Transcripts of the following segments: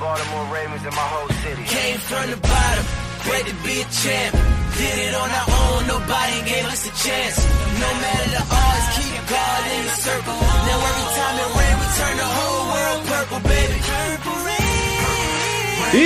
Baltimore Ravens and my whole city. Came from the bottom, great to be a champ. Did it on our own, nobody gave us a chance. No matter the odds, keep God in the circle. Now every time it rain, we turn the whole world purple, baby. Purple rain.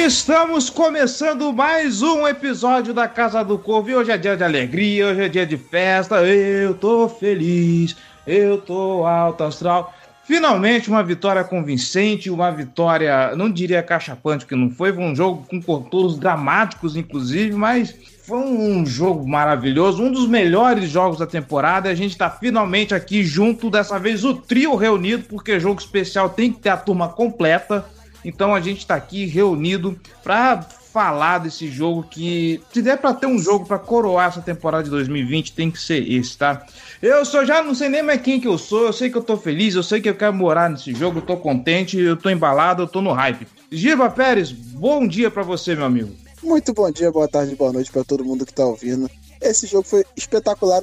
Estamos começando mais um episódio da Casa do Corvo e hoje é dia de alegria, hoje é dia de festa. Eu tô feliz, eu tô alto astral. Finalmente uma vitória convincente, uma vitória, não diria cachapante que não foi, foi um jogo com contornos dramáticos inclusive, mas foi um jogo maravilhoso, um dos melhores jogos da temporada. A gente tá finalmente aqui junto, dessa vez o trio reunido, porque jogo especial tem que ter a turma completa. Então a gente tá aqui reunido para falar desse jogo que se der para ter um jogo para coroar essa temporada de 2020 tem que ser esse, tá? Eu só já não sei nem mais quem que eu sou, eu sei que eu tô feliz, eu sei que eu quero morar nesse jogo, eu tô contente, eu tô embalado, eu tô no hype. Giba Pérez, bom dia para você, meu amigo. Muito bom dia, boa tarde, boa noite para todo mundo que tá ouvindo. Esse jogo foi espetacular,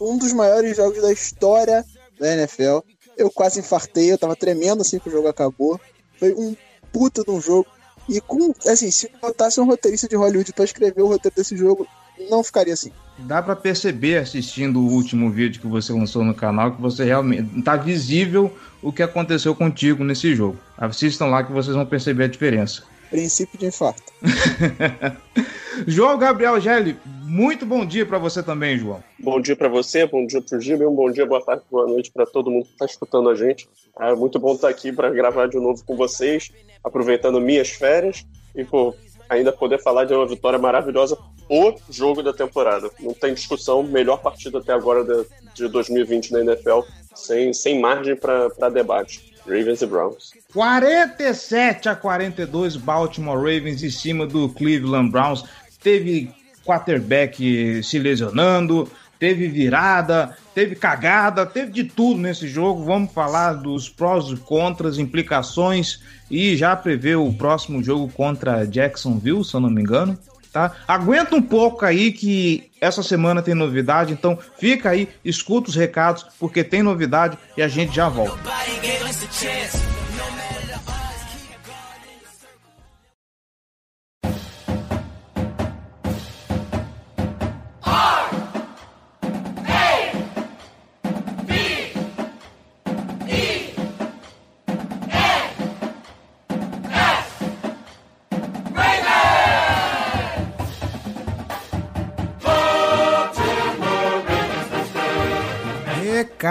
um dos maiores jogos da história da NFL. Eu quase infartei, eu tava tremendo assim que o jogo acabou. Foi um puta de um jogo. E com, assim, se botasse um roteirista de Hollywood para escrever o roteiro desse jogo, não ficaria assim. Dá para perceber assistindo o último vídeo que você lançou no canal que você realmente tá visível o que aconteceu contigo nesse jogo. Assistam lá que vocês vão perceber a diferença. Princípio de infarto. João Gabriel Gelli, muito bom dia para você também, João. Bom dia para você, bom dia para o um bom dia, boa tarde, boa noite para todo mundo que está escutando a gente. É muito bom estar aqui para gravar de novo com vocês, aproveitando minhas férias e pô, ainda poder falar de uma vitória maravilhosa, o jogo da temporada. Não tem discussão, melhor partida até agora de, de 2020 na NFL, sem, sem margem para debate. Ravens e Browns. 47 a 42 Baltimore Ravens em cima do Cleveland Browns. Teve quarterback se lesionando, teve virada, teve cagada, teve de tudo nesse jogo. Vamos falar dos prós e contras, implicações e já prever o próximo jogo contra Jacksonville, se eu não me engano. Tá? Aguenta um pouco aí que essa semana tem novidade, então fica aí, escuta os recados, porque tem novidade e a gente já volta. Nobody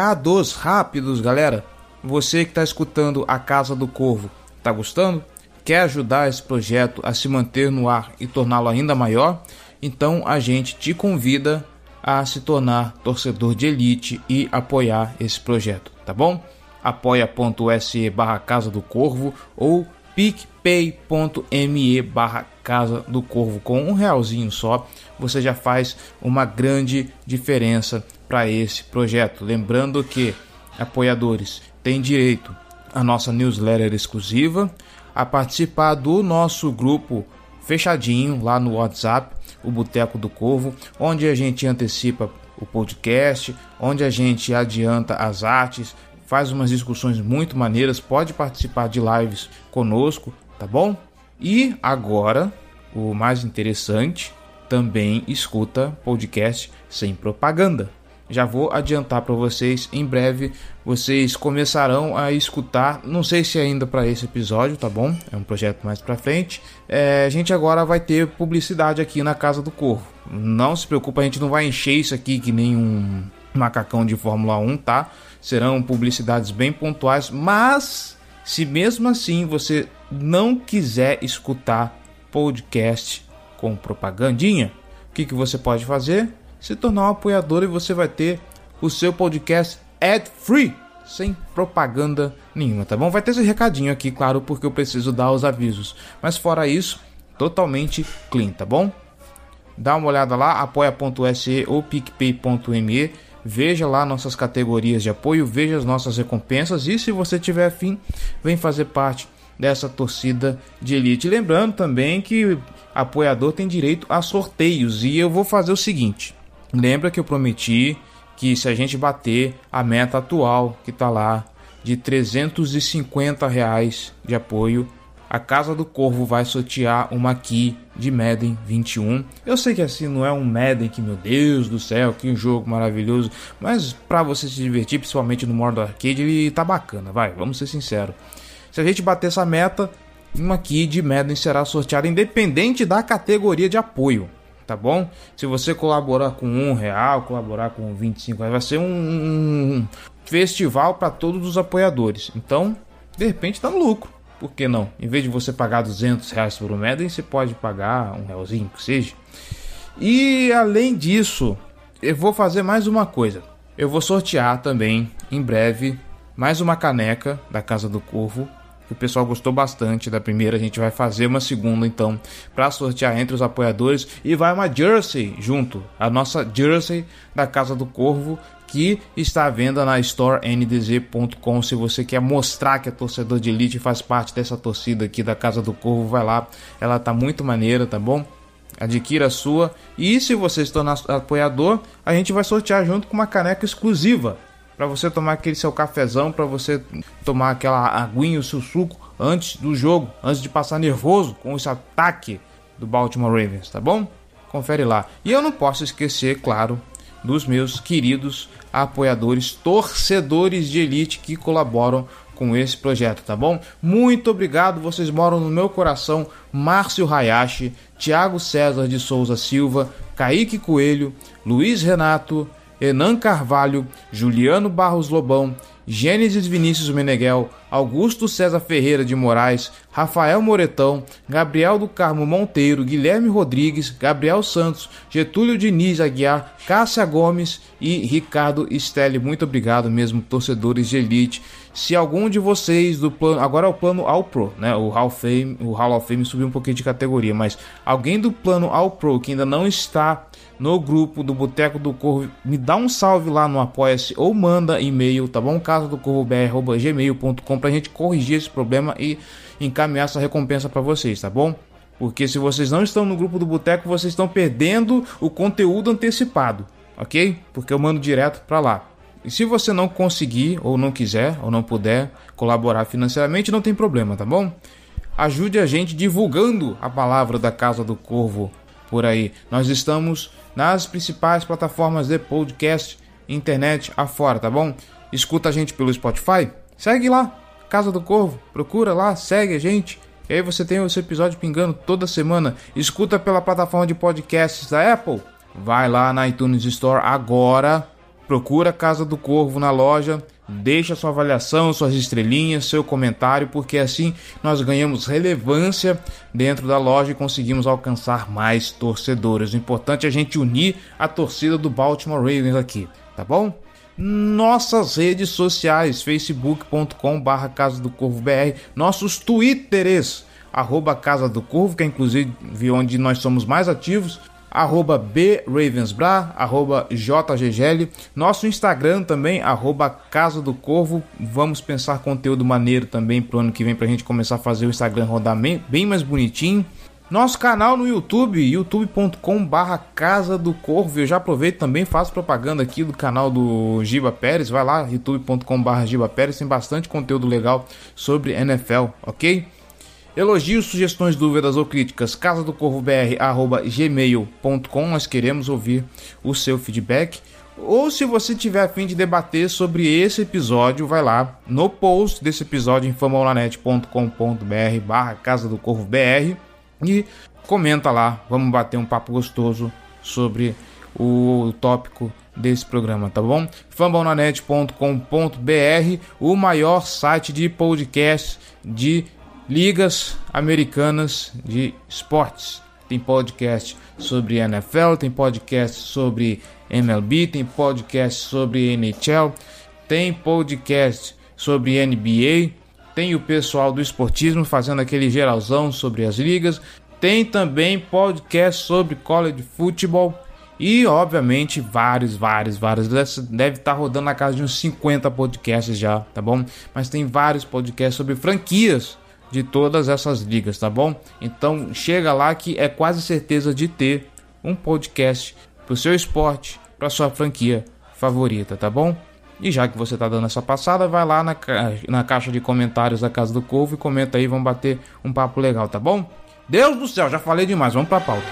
Recados rápidos, galera. Você que está escutando a Casa do Corvo, tá gostando? Quer ajudar esse projeto a se manter no ar e torná-lo ainda maior? Então a gente te convida a se tornar torcedor de elite e apoiar esse projeto, tá bom? apoia.se barra Casa do Corvo ou picpay.me barra Casa do Corvo com um realzinho só, você já faz uma grande diferença para esse projeto. Lembrando que apoiadores têm direito à nossa newsletter exclusiva, a participar do nosso grupo fechadinho lá no WhatsApp, o Boteco do Corvo, onde a gente antecipa o podcast, onde a gente adianta as artes, faz umas discussões muito maneiras, pode participar de lives conosco, tá bom? E agora, o mais interessante, também escuta podcast sem propaganda. Já vou adiantar para vocês, em breve vocês começarão a escutar, não sei se ainda para esse episódio, tá bom? É um projeto mais para frente. É, a gente agora vai ter publicidade aqui na Casa do Corvo. Não se preocupe, a gente não vai encher isso aqui que nem um macacão de Fórmula 1, tá? Serão publicidades bem pontuais, mas se mesmo assim você não quiser escutar podcast com propagandinha, o que, que você pode fazer? Se tornar um apoiador e você vai ter o seu podcast ad free, sem propaganda nenhuma, tá bom? Vai ter esse recadinho aqui, claro, porque eu preciso dar os avisos. Mas fora isso, totalmente clean, tá bom? Dá uma olhada lá, apoia.se ou picpay.me. Veja lá nossas categorias de apoio, veja as nossas recompensas e se você tiver afim, vem fazer parte dessa torcida de elite. Lembrando também que apoiador tem direito a sorteios e eu vou fazer o seguinte: lembra que eu prometi que se a gente bater a meta atual que está lá de 350 reais de apoio, a Casa do Corvo vai sortear uma key de Madden 21. Eu sei que assim não é um Madden que, meu Deus do céu, que jogo maravilhoso, mas para você se divertir, principalmente no modo arcade, ele tá bacana, vai, vamos ser sinceros. Se a gente bater essa meta, uma key de Madden será sorteada independente da categoria de apoio tá bom? Se você colaborar com um real, colaborar com 25 reais, vai ser um, um festival para todos os apoiadores. Então, de repente, tá no lucro. Por que não? Em vez de você pagar 200 reais por um Madden, você pode pagar um realzinho que seja. E além disso, eu vou fazer mais uma coisa. Eu vou sortear também em breve mais uma caneca da Casa do Corvo que o pessoal gostou bastante da primeira. A gente vai fazer uma segunda então para sortear entre os apoiadores e vai uma jersey junto, a nossa jersey da Casa do Corvo que está à venda na storendzcom Se você quer mostrar que é torcedor de elite e faz parte dessa torcida aqui da Casa do Corvo, vai lá. Ela tá muito maneira, tá bom? Adquira a sua. E se você se tornar apoiador, a gente vai sortear junto com uma caneca exclusiva para você tomar aquele seu cafezão, para você tomar aquela aguinha, o seu suco antes do jogo, antes de passar nervoso com esse ataque do Baltimore Ravens, tá bom? Confere lá. E eu não posso esquecer, claro, dos meus queridos apoiadores, torcedores de elite que colaboram com esse projeto, tá bom? Muito obrigado, vocês moram no meu coração. Márcio Hayashi, Thiago César de Souza Silva, Kaique Coelho, Luiz Renato, Enan Carvalho, Juliano Barros Lobão, Gênesis Vinícius Meneghel, Augusto César Ferreira de Moraes, Rafael Moretão, Gabriel do Carmo Monteiro, Guilherme Rodrigues, Gabriel Santos, Getúlio Diniz Aguiar, Cássia Gomes e Ricardo Stelli. Muito obrigado mesmo, torcedores de elite. Se algum de vocês do plano, agora é o plano All Pro, né? O Hall Fame, o Hall of Fame subiu um pouquinho de categoria, mas alguém do plano All Pro que ainda não está no grupo do Boteco do Corvo, me dá um salve lá no Apoia-se ou manda e-mail, tá bom? Casa do Corvo gmail.com pra gente corrigir esse problema e encaminhar essa recompensa para vocês, tá bom? Porque se vocês não estão no grupo do Boteco, vocês estão perdendo o conteúdo antecipado, ok? Porque eu mando direto para lá. E se você não conseguir, ou não quiser, ou não puder colaborar financeiramente, não tem problema, tá bom? Ajude a gente divulgando a palavra da Casa do Corvo por aí. Nós estamos nas principais plataformas de podcast, internet afora, tá bom? Escuta a gente pelo Spotify, segue lá, Casa do Corvo, procura lá, segue a gente. E aí você tem o seu episódio pingando toda semana. Escuta pela plataforma de podcasts da Apple. Vai lá na iTunes Store agora, procura Casa do Corvo na loja Deixa sua avaliação, suas estrelinhas, seu comentário, porque assim nós ganhamos relevância dentro da loja e conseguimos alcançar mais torcedores. O importante é a gente unir a torcida do Baltimore Ravens aqui, tá bom? Nossas redes sociais, facebook.com barra Casa do Corvo BR, nossos twitters, arroba Casa do Corvo, que é inclusive onde nós somos mais ativos, arroba bravensbra, arroba jggl, nosso Instagram também, arroba Casa do Corvo, vamos pensar conteúdo maneiro também pro ano que vem pra gente começar a fazer o Instagram rodar bem, bem mais bonitinho. Nosso canal no YouTube, youtube.com barra Casa do Corvo, eu já aproveito também, faço propaganda aqui do canal do Giba Pérez, vai lá, youtube.com barra Giba Pérez, tem bastante conteúdo legal sobre NFL, ok? Elogios, sugestões, dúvidas ou críticas, casa do corvo gmail.com. Nós queremos ouvir o seu feedback. Ou se você tiver a fim de debater sobre esse episódio, vai lá no post desse episódio em famolanet.com.br barra Casa do Corvo BR e comenta lá. Vamos bater um papo gostoso sobre o tópico desse programa, tá bom? fambonanet.com.br, o maior site de podcast de ligas americanas de esportes. Tem podcast sobre NFL, tem podcast sobre MLB, tem podcast sobre NHL, tem podcast sobre NBA, tem o pessoal do esportismo fazendo aquele geralzão sobre as ligas, tem também podcast sobre college football e, obviamente, vários, vários, vários. Deve estar rodando na casa de uns 50 podcasts já, tá bom? Mas tem vários podcasts sobre franquias de todas essas ligas, tá bom? Então chega lá que é quase certeza de ter um podcast pro seu esporte, pra sua franquia favorita, tá bom? E já que você tá dando essa passada, vai lá na, ca... na caixa de comentários da Casa do Corvo e comenta aí, vamos bater um papo legal, tá bom? Deus do céu, já falei demais, vamos pra pauta.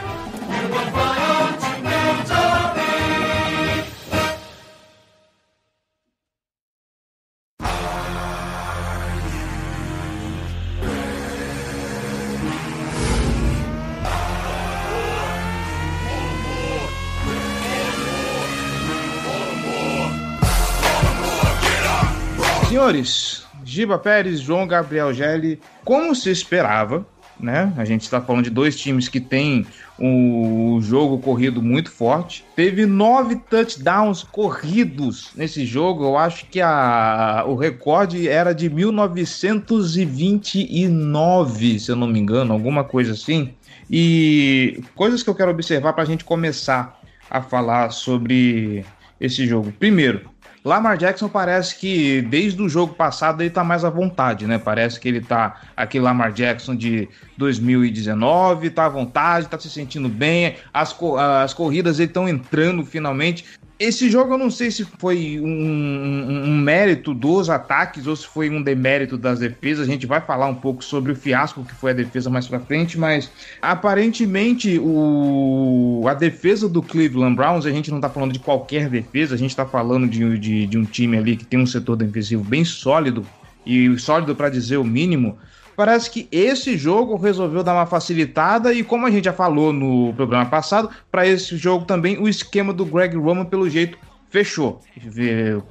Senhores, Giba Pérez, João Gabriel Gelli, como se esperava, né? A gente está falando de dois times que têm o jogo corrido muito forte. Teve nove touchdowns corridos nesse jogo. Eu acho que a, o recorde era de 1929, se eu não me engano, alguma coisa assim. E coisas que eu quero observar para a gente começar a falar sobre esse jogo. Primeiro, Lamar Jackson parece que desde o jogo passado ele tá mais à vontade, né? Parece que ele tá aquele Lamar Jackson de 2019, tá à vontade, tá se sentindo bem, as, as corridas estão entrando finalmente. Esse jogo eu não sei se foi um, um, um, mérito dos ataques ou se foi um demérito das defesas. A gente vai falar um pouco sobre o fiasco que foi a defesa mais pra frente, mas aparentemente o, a defesa do Cleveland Browns, a gente não tá falando de qualquer defesa, a gente tá falando de, de, de um time ali que tem um setor defensivo bem sólido e sólido para dizer o mínimo. Parece que esse jogo resolveu dar uma facilitada e como a gente já falou no programa passado, para esse jogo também o esquema do Greg Roman pelo jeito fechou.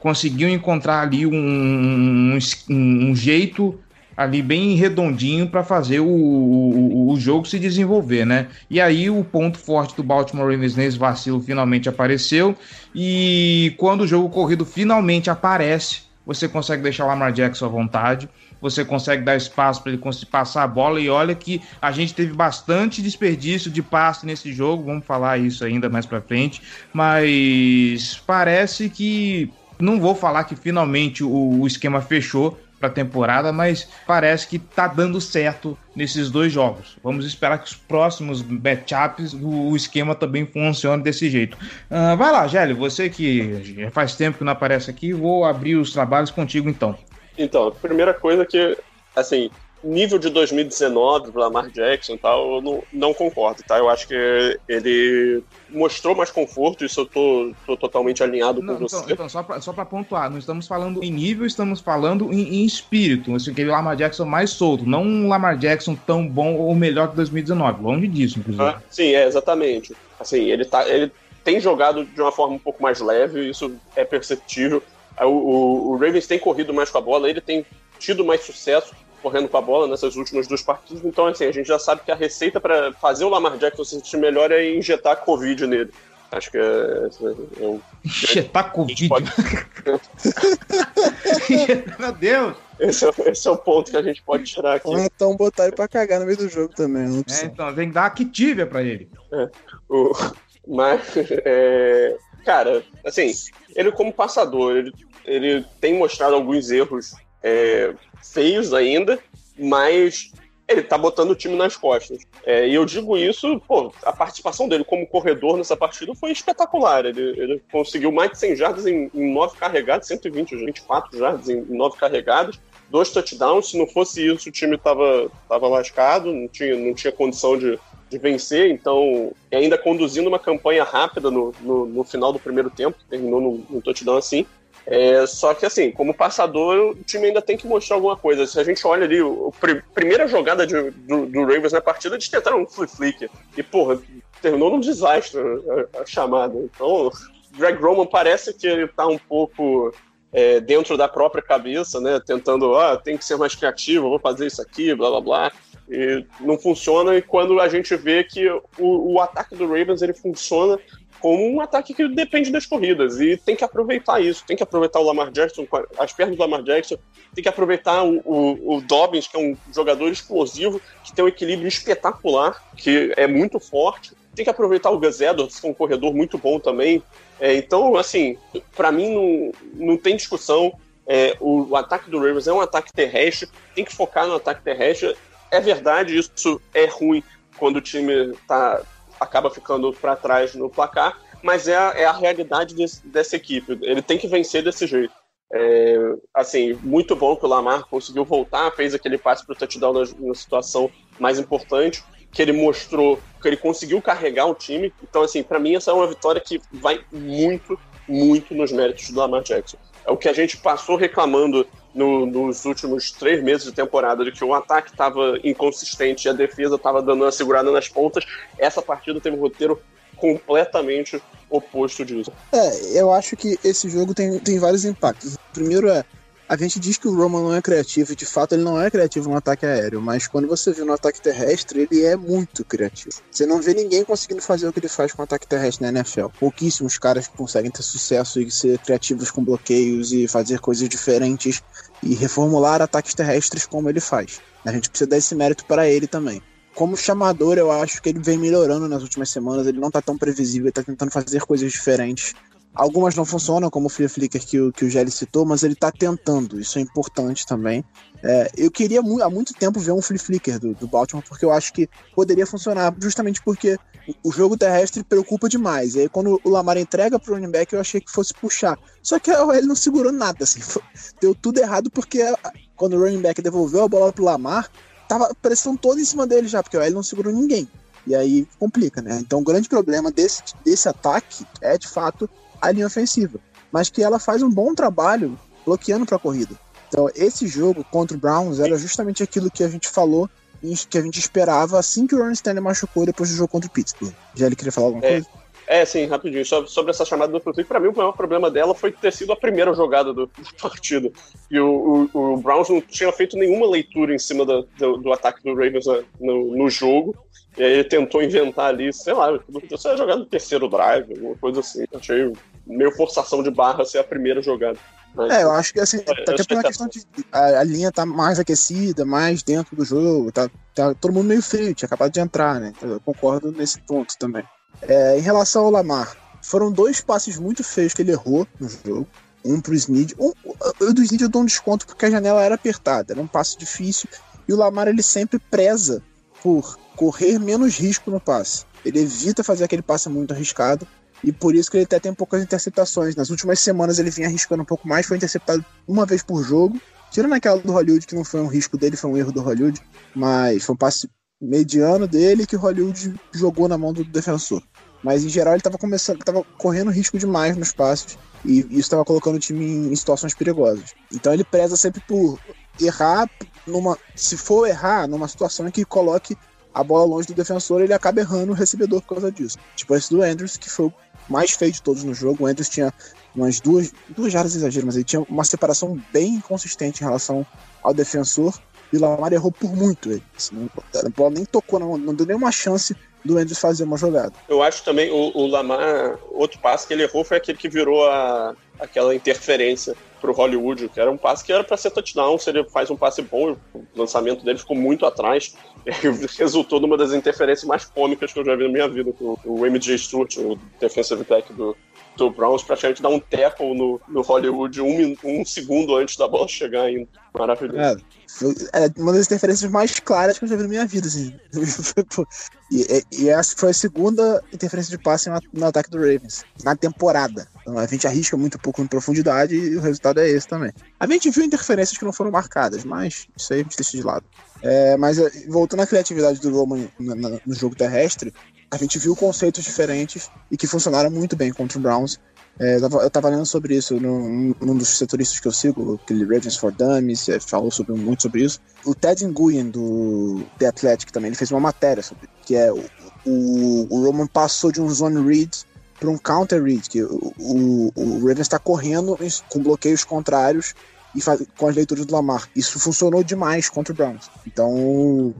Conseguiu encontrar ali um, um, um jeito ali bem redondinho para fazer o, o, o, jogo se desenvolver, né? E aí o ponto forte do Baltimore Ravens nesse vacilo finalmente apareceu e quando o jogo corrido finalmente aparece, você consegue deixar o Lamar Jackson à vontade você consegue dar espaço para ele conseguir passar a bola. E olha que a gente teve bastante desperdício de passe nesse jogo, vamos falar isso ainda mais para frente, mas parece que não vou falar que finalmente o, o esquema fechou para a temporada, mas parece que tá dando certo nesses dois jogos. Vamos esperar que os próximos matchups o, esquema também funcione desse jeito. Uh, vai lá, Gélio, você que faz tempo que não aparece aqui, vou abrir os trabalhos contigo então. Então, a primeira coisa que, assim, nível de 2019 para Lamar Jackson e tal, eu não, não concordo, tá? Eu acho que ele mostrou mais conforto, isso eu tô, tô totalmente alinhado não, com então, você. Então, só pra, só pra pontuar, não estamos falando em nível, estamos falando em, em espírito, assim, aquele Lamar Jackson mais solto, não um Lamar Jackson tão bom ou melhor que 2019, longe disso, inclusive. Ah, sim, é, exatamente. Assim, ele, tá, ele tem jogado de uma forma um pouco mais leve, isso é perceptível. O, o, o, Ravens tem corrido mais com a bola, ele tem tido mais sucesso correndo com a bola nessas últimas duas partidas. Então, assim, a gente já sabe que a receita para fazer o Lamar Jackson se sentir melhor é injetar Covid nele. Acho que é. é, um... Injetar Covid? Pode... Meu Deus! Esse é, esse é, o ponto que a gente pode tirar aqui. Ou então botar ele pra cagar no meio do jogo também. É, então, tem que dar Activia pra ele. É, o, mas, é, cara, assim, ele como passador, ele, ele tem mostrado alguns erros é, feios ainda, mas ele tá botando o time nas costas. É, e eu digo isso, pô, a participação dele como corredor nessa partida foi espetacular. Ele, ele conseguiu mais de 100 jardas em, em 9 carregadas, 120, 24 jardas em 9 carregadas, dois touchdowns. Se não fosse isso, o time tava, tava lascado, não tinha, não tinha condição de, de vencer, então ainda conduzindo uma campanha rápida no, no, no final do primeiro tempo, terminou no, no touchdown assim. É, só que assim, como passador, o time ainda tem que mostrar alguma coisa. Se a gente olha ali, a primeira jogada de, do, do, Ravens na partida, eles tentaram um flip flick. E, porra, terminou num desastre a, a chamada. Então, Greg Roman parece que ele tá um pouco é, dentro da própria cabeça, né? Tentando, ah, tem que ser mais criativo, vou fazer isso aqui, blá blá blá. E não funciona, e quando a gente vê que o, o ataque do Ravens ele funciona como um ataque que depende das corridas e tem que aproveitar isso, tem que aproveitar o Lamar Jackson, as pernas do Lamar Jackson, tem que aproveitar o, o, o Dobbins, que é um jogador explosivo, que tem um equilíbrio espetacular, que é muito forte, tem que aproveitar o Gus Edwards, que é um corredor muito bom também. É, então, assim, para mim não, não tem discussão. É, o, o, ataque do Ravens é um ataque terrestre, tem que focar no ataque terrestre. É verdade, isso é ruim quando o time tá, acaba ficando para trás no placar, mas é a, é a realidade desse, dessa equipe. Ele tem que vencer desse jeito. É, assim, muito bom que o Lamar conseguiu voltar, fez aquele passe para o touchdown na, na situação mais importante que ele mostrou que ele conseguiu carregar o time. Então, assim, para mim essa é uma vitória que vai muito, muito nos méritos do Lamar Jackson. É o que a gente passou reclamando no, nos últimos três meses de temporada, de que o ataque estava inconsistente e a defesa estava dando uma segurada nas pontas. Essa partida teve um roteiro completamente oposto disso. É, eu acho que esse jogo tem, tem vários impactos. O primeiro é a gente diz que o Roman não é criativo, e de fato ele não é criativo no ataque aéreo, mas quando você vê no ataque terrestre, ele é muito criativo. Você não vê ninguém conseguindo fazer o que ele faz com o ataque terrestre na NFL. Pouquíssimos caras conseguem ter sucesso e ser criativos com bloqueios e fazer coisas diferentes e reformular ataques terrestres como ele faz. A gente precisa dar esse mérito para ele também como chamador, eu acho que ele vem melhorando nas últimas semanas. Ele não tá tão previsível, ele tá tentando fazer coisas diferentes. Algumas não funcionam, como o Flea Flicker que o, que o Gelli citou, mas ele está tentando, isso é importante também. É, eu queria há muito tempo ver um Flea Flicker do, do Baltimore, porque eu acho que poderia funcionar, justamente porque o jogo terrestre preocupa demais. E aí, quando o Lamar entrega para o running back, eu achei que fosse puxar. Só que ele não segurou nada, assim. Deu tudo errado, porque quando o running back devolveu a bola para o Lamar, tava a pressão toda em cima dele já, porque ele não segurou ninguém. E aí complica, né? Então o grande problema desse, desse ataque é, de fato, a linha ofensiva, mas que ela faz um bom trabalho bloqueando para a corrida. Então, esse jogo contra o Browns era justamente aquilo que a gente falou que a gente esperava assim que o Ron Stanley machucou depois do jogo contra o Pittsburgh. Já ele queria falar alguma é, coisa? É, sim, rapidinho. Sobre, sobre essa chamada do Flick, para mim o maior problema dela foi ter sido a primeira jogada do, do partido. E o, o, o, Browns não tinha feito nenhuma leitura em cima do, do, do ataque do Ravens no, no jogo. E aí ele tentou inventar ali, sei lá, você ia jogar no terceiro drive, alguma coisa assim. Achei meio forçação de barra ser a primeira jogada. Mas, é, eu acho que assim, é, até por uma questão de. A, a, linha tá mais aquecida, mais dentro do jogo, tá, tá todo mundo meio frio, tinha acabado de entrar, né? Eu concordo nesse ponto também. É, em relação ao Lamar, foram dois passes muito feios que ele errou no jogo. Um pro Snead. Um, o do Snead eu dou um desconto porque a janela era apertada, era um passe difícil. E o Lamar ele sempre preza por correr menos risco no passe. Ele evita fazer aquele passe muito arriscado e por isso que ele até tem poucas interceptações. Nas últimas semanas ele vinha arriscando um pouco mais, foi interceptado uma vez por jogo. Tirando aquela do Hollywood, que não foi um risco dele, foi um erro do Hollywood, mas foi um passe mediano dele que o Hollywood jogou na mão do defensor. Mas em geral ele estava começando, estava correndo risco demais nos passes e isso estava colocando o time em, em situações perigosas. Então ele preza sempre por errar numa, se for errar numa situação em que coloque a bola longe do defensor, ele acaba errando o recebedor por causa disso. Tipo esse do Andrews, que foi mais feio de todos no jogo. O Andrews tinha umas duas, duas jardas exagero, mas ele tinha uma separação bem inconsistente em relação ao defensor. E o Lamar errou por muito ele. Assim, a bola nem tocou, não, não deu nenhuma chance do Andrews fazer uma jogada. Eu acho também o, o Lamar, outro passe que ele errou foi aquele que virou a, aquela interferência pro Hollywood, que era um passe que era para ser touchdown, se ele faz um passe bom, o lançamento dele ficou muito atrás, resultou numa das interferências mais cômicas que eu já vi na minha vida, com o MJ Stewart, o defensive back do, do Browns, praticamente dar um tackle no, no Hollywood um, um segundo antes da bola chegar ainda. Maravilhoso. É, é uma das interferências mais claras que eu já vi na minha vida, assim. e, e, essa foi a segunda interferência de passe no, no, ataque do Ravens, na temporada. Então a gente arrisca muito pouco em profundidade e o resultado é esse também. A gente viu interferências que não foram marcadas, mas isso aí a gente deixa de lado. É, mas é, voltando à criatividade do Roman no, no jogo terrestre, a gente viu conceitos diferentes e que funcionaram muito bem contra o Browns. É, eu estava lendo sobre isso num, num, dos setoristas que eu sigo, aquele Ravens for Dummies, é, falou sobre, muito sobre isso. O Ted Nguyen, do The Athletic, também, ele fez uma matéria sobre que é o, o, o Roman passou de um zone read para um counter read, que o, o, o Ravens está correndo com bloqueios contrários e faz, com as leituras do Lamar. Isso funcionou demais contra o Browns. Então,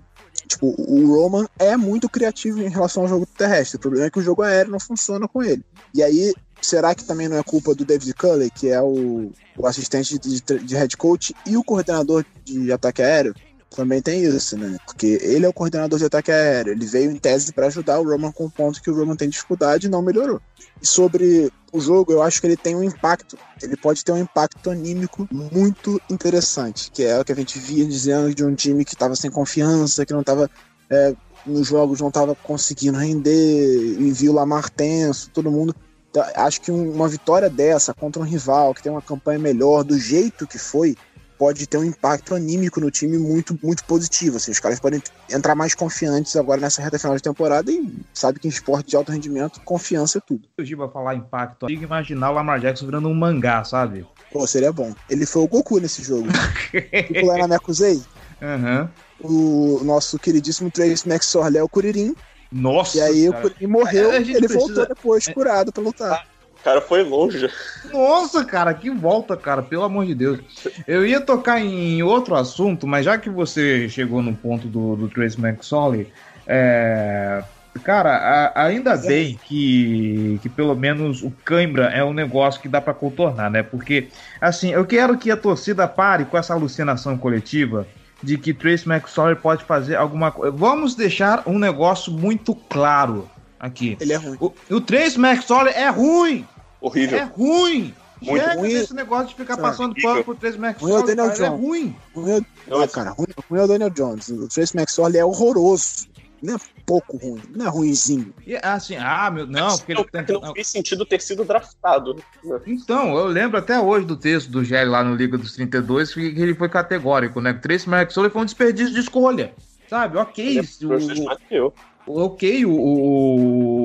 tipo, o Roman é muito criativo em relação ao jogo terrestre. O problema é que o jogo aéreo não funciona com ele. E aí, será que também não é culpa do David Culley, que é o, o assistente de, de, head coach e o coordenador de ataque aéreo? Também tem isso, né? Porque ele é o coordenador de ataque aéreo. Ele veio em tese para ajudar o Roman com o ponto que o Roman tem dificuldade e não melhorou. E sobre o jogo, eu acho que ele tem um impacto. Ele pode ter um impacto anímico muito interessante, que é o que a gente via dizendo de um time que estava sem confiança, que não estava é, nos jogos não estava conseguindo render, e viu Lamar tenso, todo mundo. Então, acho que uma vitória dessa contra um rival que tem uma campanha melhor, do jeito que foi, pode ter um impacto anímico no time muito, muito positivo. Assim, os caras podem entrar mais confiantes agora nessa reta final de temporada e sabe que em esporte de alto rendimento, confiança é tudo. O Giba falar impacto, eu imaginar o Lamar Jackson virando um mangá, sabe? Pô, seria bom. Ele foi o Goku nesse jogo. tipo lá na Mekuzei. Aham. O nosso queridíssimo Trace McSorley é o Kuririn. Nossa! E aí cara. o Kuririn morreu, gente ele precisa- voltou depois, curado pra lutar. Cara foi longe. Nossa, cara, que volta, cara, pelo amor de Deus. Eu ia tocar em outro assunto, mas já que você chegou no ponto do, do Trace McSorley, é, cara, a- ainda bem que, que pelo menos o cãibra é um negócio que dá pra contornar, né? Porque, assim, eu quero que a torcida pare com essa alucinação coletiva de que Trace McSorley pode fazer alguma coisa. Vamos deixar um negócio muito claro aqui. Ele é ruim. O, o Trace McSorley é ruim! Horrível. É ruim! Muito Chega ruim. desse negócio de ficar passando pano pro Trace Ruim é o Daniel cara, é Jones. ruim. Ruim é, ah, cara, ruim, ruim é o Daniel Jones. O Trace McSorley é horroroso. Não é pouco ruim, não é ruimzinho. E assim, ah, meu, não, porque ele não, não fez sentido ter sido draftado. né? Então, eu lembro até hoje do texto do Gelli lá no Liga dos 32 que ele foi categórico, né? Trace McSorley foi um desperdício de escolha. Sabe, ok, Ele é o, mais que eu. Ok o,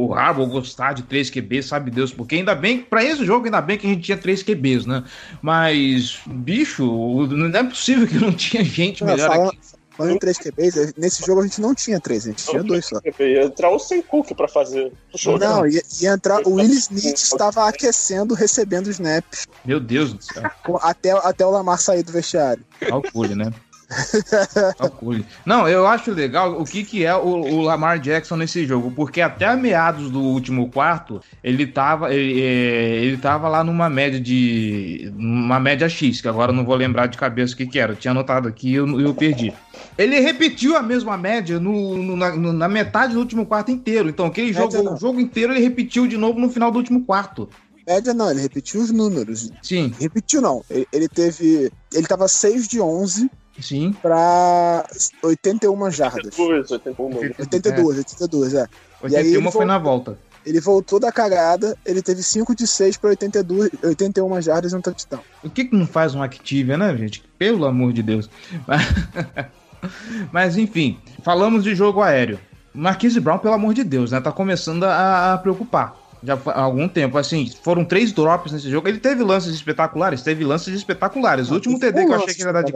o, Harbaugh gostar de 3 QBs, sabe Deus porque ainda bem, pra esse jogo ainda bem que a gente tinha 3 QBs, né? Mas, bicho, não é possível que não tinha gente Não, melhor fala- aqui. Falando em 3 QBs, nesse jogo a gente não tinha 3, a gente tinha dois só. Ia entrar o sem Cook pra fazer o jogo. Não, ia, ia entrar. O Will Smith estava aquecendo, recebendo snaps Meu Deus do céu. até, até o Lamar sair do vestiário. Calcule, né? Não, eu acho legal o que, que é o, o Lamar Jackson nesse jogo, porque até meados do último quarto, ele tava, ele, é, ele tava lá numa média de. uma média X, que agora eu não vou lembrar de cabeça o que, que era. Eu tinha anotado aqui e eu, eu perdi. Ele repetiu a mesma média no, no- na, na metade do último quarto inteiro. Então, aquele jogo, o jogo inteiro ele repetiu de novo no final do último quarto. Média não, ele repetiu os números. Sim, Repetiu não. Ele, ele teve. Ele tava 6 de 11 sim. pra 81 jardas. 82, 81, 82, 82, é. E aí 81 ele foi na volta. Ele voltou da cagada, ele teve 5 de 6 pra 82, 81 jardas e um touchdown. O que, que não faz um Activia, né, gente? Pelo amor de Deus. Mas, mas, enfim, falamos de jogo aéreo. Marquise Brown, pelo amor de Deus, né? Tá começando a, a preocupar. Já há algum tempo, assim, foram três drops nesse jogo. Ele teve lances espetaculares, teve lances espetaculares. O último TD que eu achei que ele ia dar de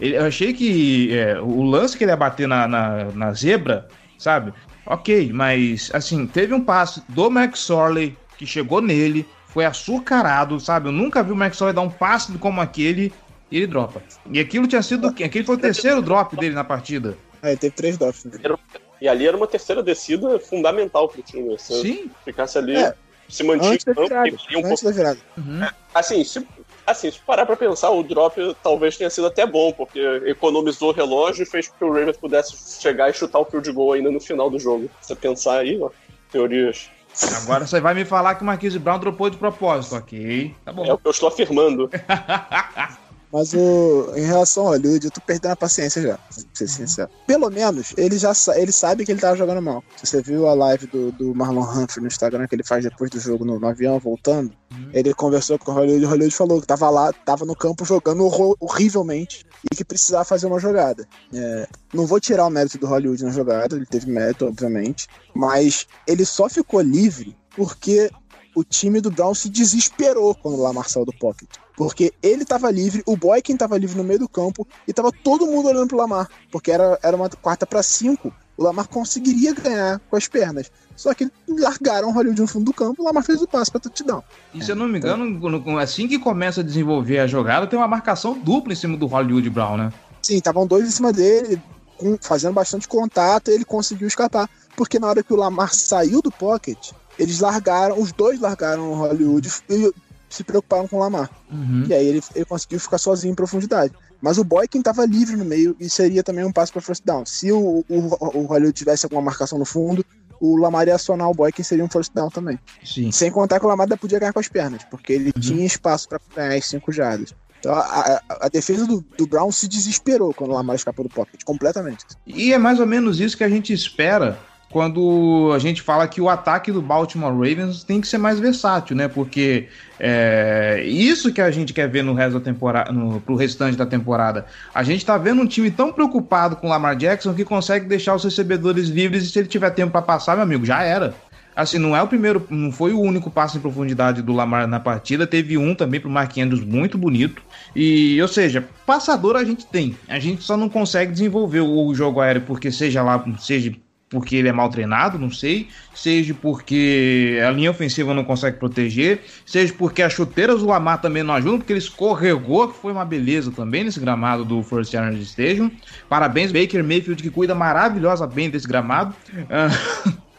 ele- eu achei que é, o lance que ele ia bater na, na, na zebra, sabe? Ok, mas assim, teve um passe do McSorley que chegou nele, foi açucarado, sabe? Eu nunca vi o McSorley dar um passe como aquele e ele dropa. E aquilo tinha sido. Aquele foi o terceiro drop dele na partida. É, ele teve 3 drops. Né? E ali era uma terceira descida fundamental pro time. Se Sim. ficasse ali, É. se mantinha em campo, um pouco. Uhum. Assim, se, assim, se parar pra pensar, o drop talvez tenha sido até bom, porque economizou o relógio e fez com que o Ravens pudesse chegar e chutar o field goal ainda no final do jogo. Se você pensar aí, ó, teorias. Agora você vai me falar que o Marquise Brown dropou de propósito, ok? Tá bom. É o que eu estou afirmando. Mas o, em relação ao Hollywood, eu tô perdendo a paciência já, pra ser sincero. Pelo menos, ele já sa- ele sabe que ele tava jogando mal. Se você viu a live do, do Marlon Humphrey no Instagram que ele faz depois do jogo no, no avião, voltando, ele conversou com o Hollywood e o Hollywood falou que tava lá, tava no campo jogando horrivelmente e que precisava fazer uma jogada. É, não vou tirar o mérito do Hollywood na jogada, ele teve mérito, obviamente, mas ele só ficou livre porque o time do Brown se desesperou quando o Lamar saiu do pocket. Porque ele tava livre, o Boykin tava livre no meio do campo e tava todo mundo olhando pro Lamar. Porque era, era uma quarta para cinco. O Lamar conseguiria ganhar com as pernas. Só que largaram o Hollywood no fundo do campo, o Lamar fez o passe pra touchdown. E se eu não me engano, quando- assim que começa a desenvolver a jogada, tem uma marcação dupla em cima do Hollywood Brown, né? Sim, estavam dois em cima dele, fazendo bastante contato, ele conseguiu escapar. Porque na hora que o Lamar saiu do pocket, eles largaram, os dois largaram o Hollywood e se preocuparam com o Lamar. Uhum. E aí ele, ele conseguiu ficar sozinho em profundidade. Mas o Boykin estava livre no meio e seria também um passo para first down. Se o, o, o Hollywood tivesse alguma marcação no fundo, o Lamar ia acionar o Boykin seria um first down também. Sim. Sem contar que o Lamar ainda podia ganhar com as pernas, porque ele tinha espaço para ganhar as 5 jardas. Então a, a- a defesa do, do Brown se desesperou quando o Lamar escapou do pocket, completamente. E é mais ou menos isso que a gente espera quando a gente fala que o ataque do Baltimore Ravens tem que ser mais versátil, né? Porque é isso que a gente quer ver no resto da temporada, no, pro restante da temporada. A gente tá vendo um time tão preocupado com o Lamar Jackson que consegue deixar os recebedores livres e se ele tiver tempo para passar, meu amigo, já era. Assim, não é o primeiro, não foi o único passo em profundidade do Lamar na partida, teve um também pro Mark Andrews muito bonito. E, ou seja, passador a gente tem. A gente só não consegue desenvolver o, jogo aéreo porque seja lá, seja porque ele é mal treinado, não sei, seja porque a linha ofensiva não consegue proteger, seja porque as chuteiras do Lamar também não ajudam, porque ele escorregou, que foi uma beleza também nesse gramado do First Yards Stadium. Parabéns, Baker Mayfield, que cuida maravilhosa bem desse gramado. Ah,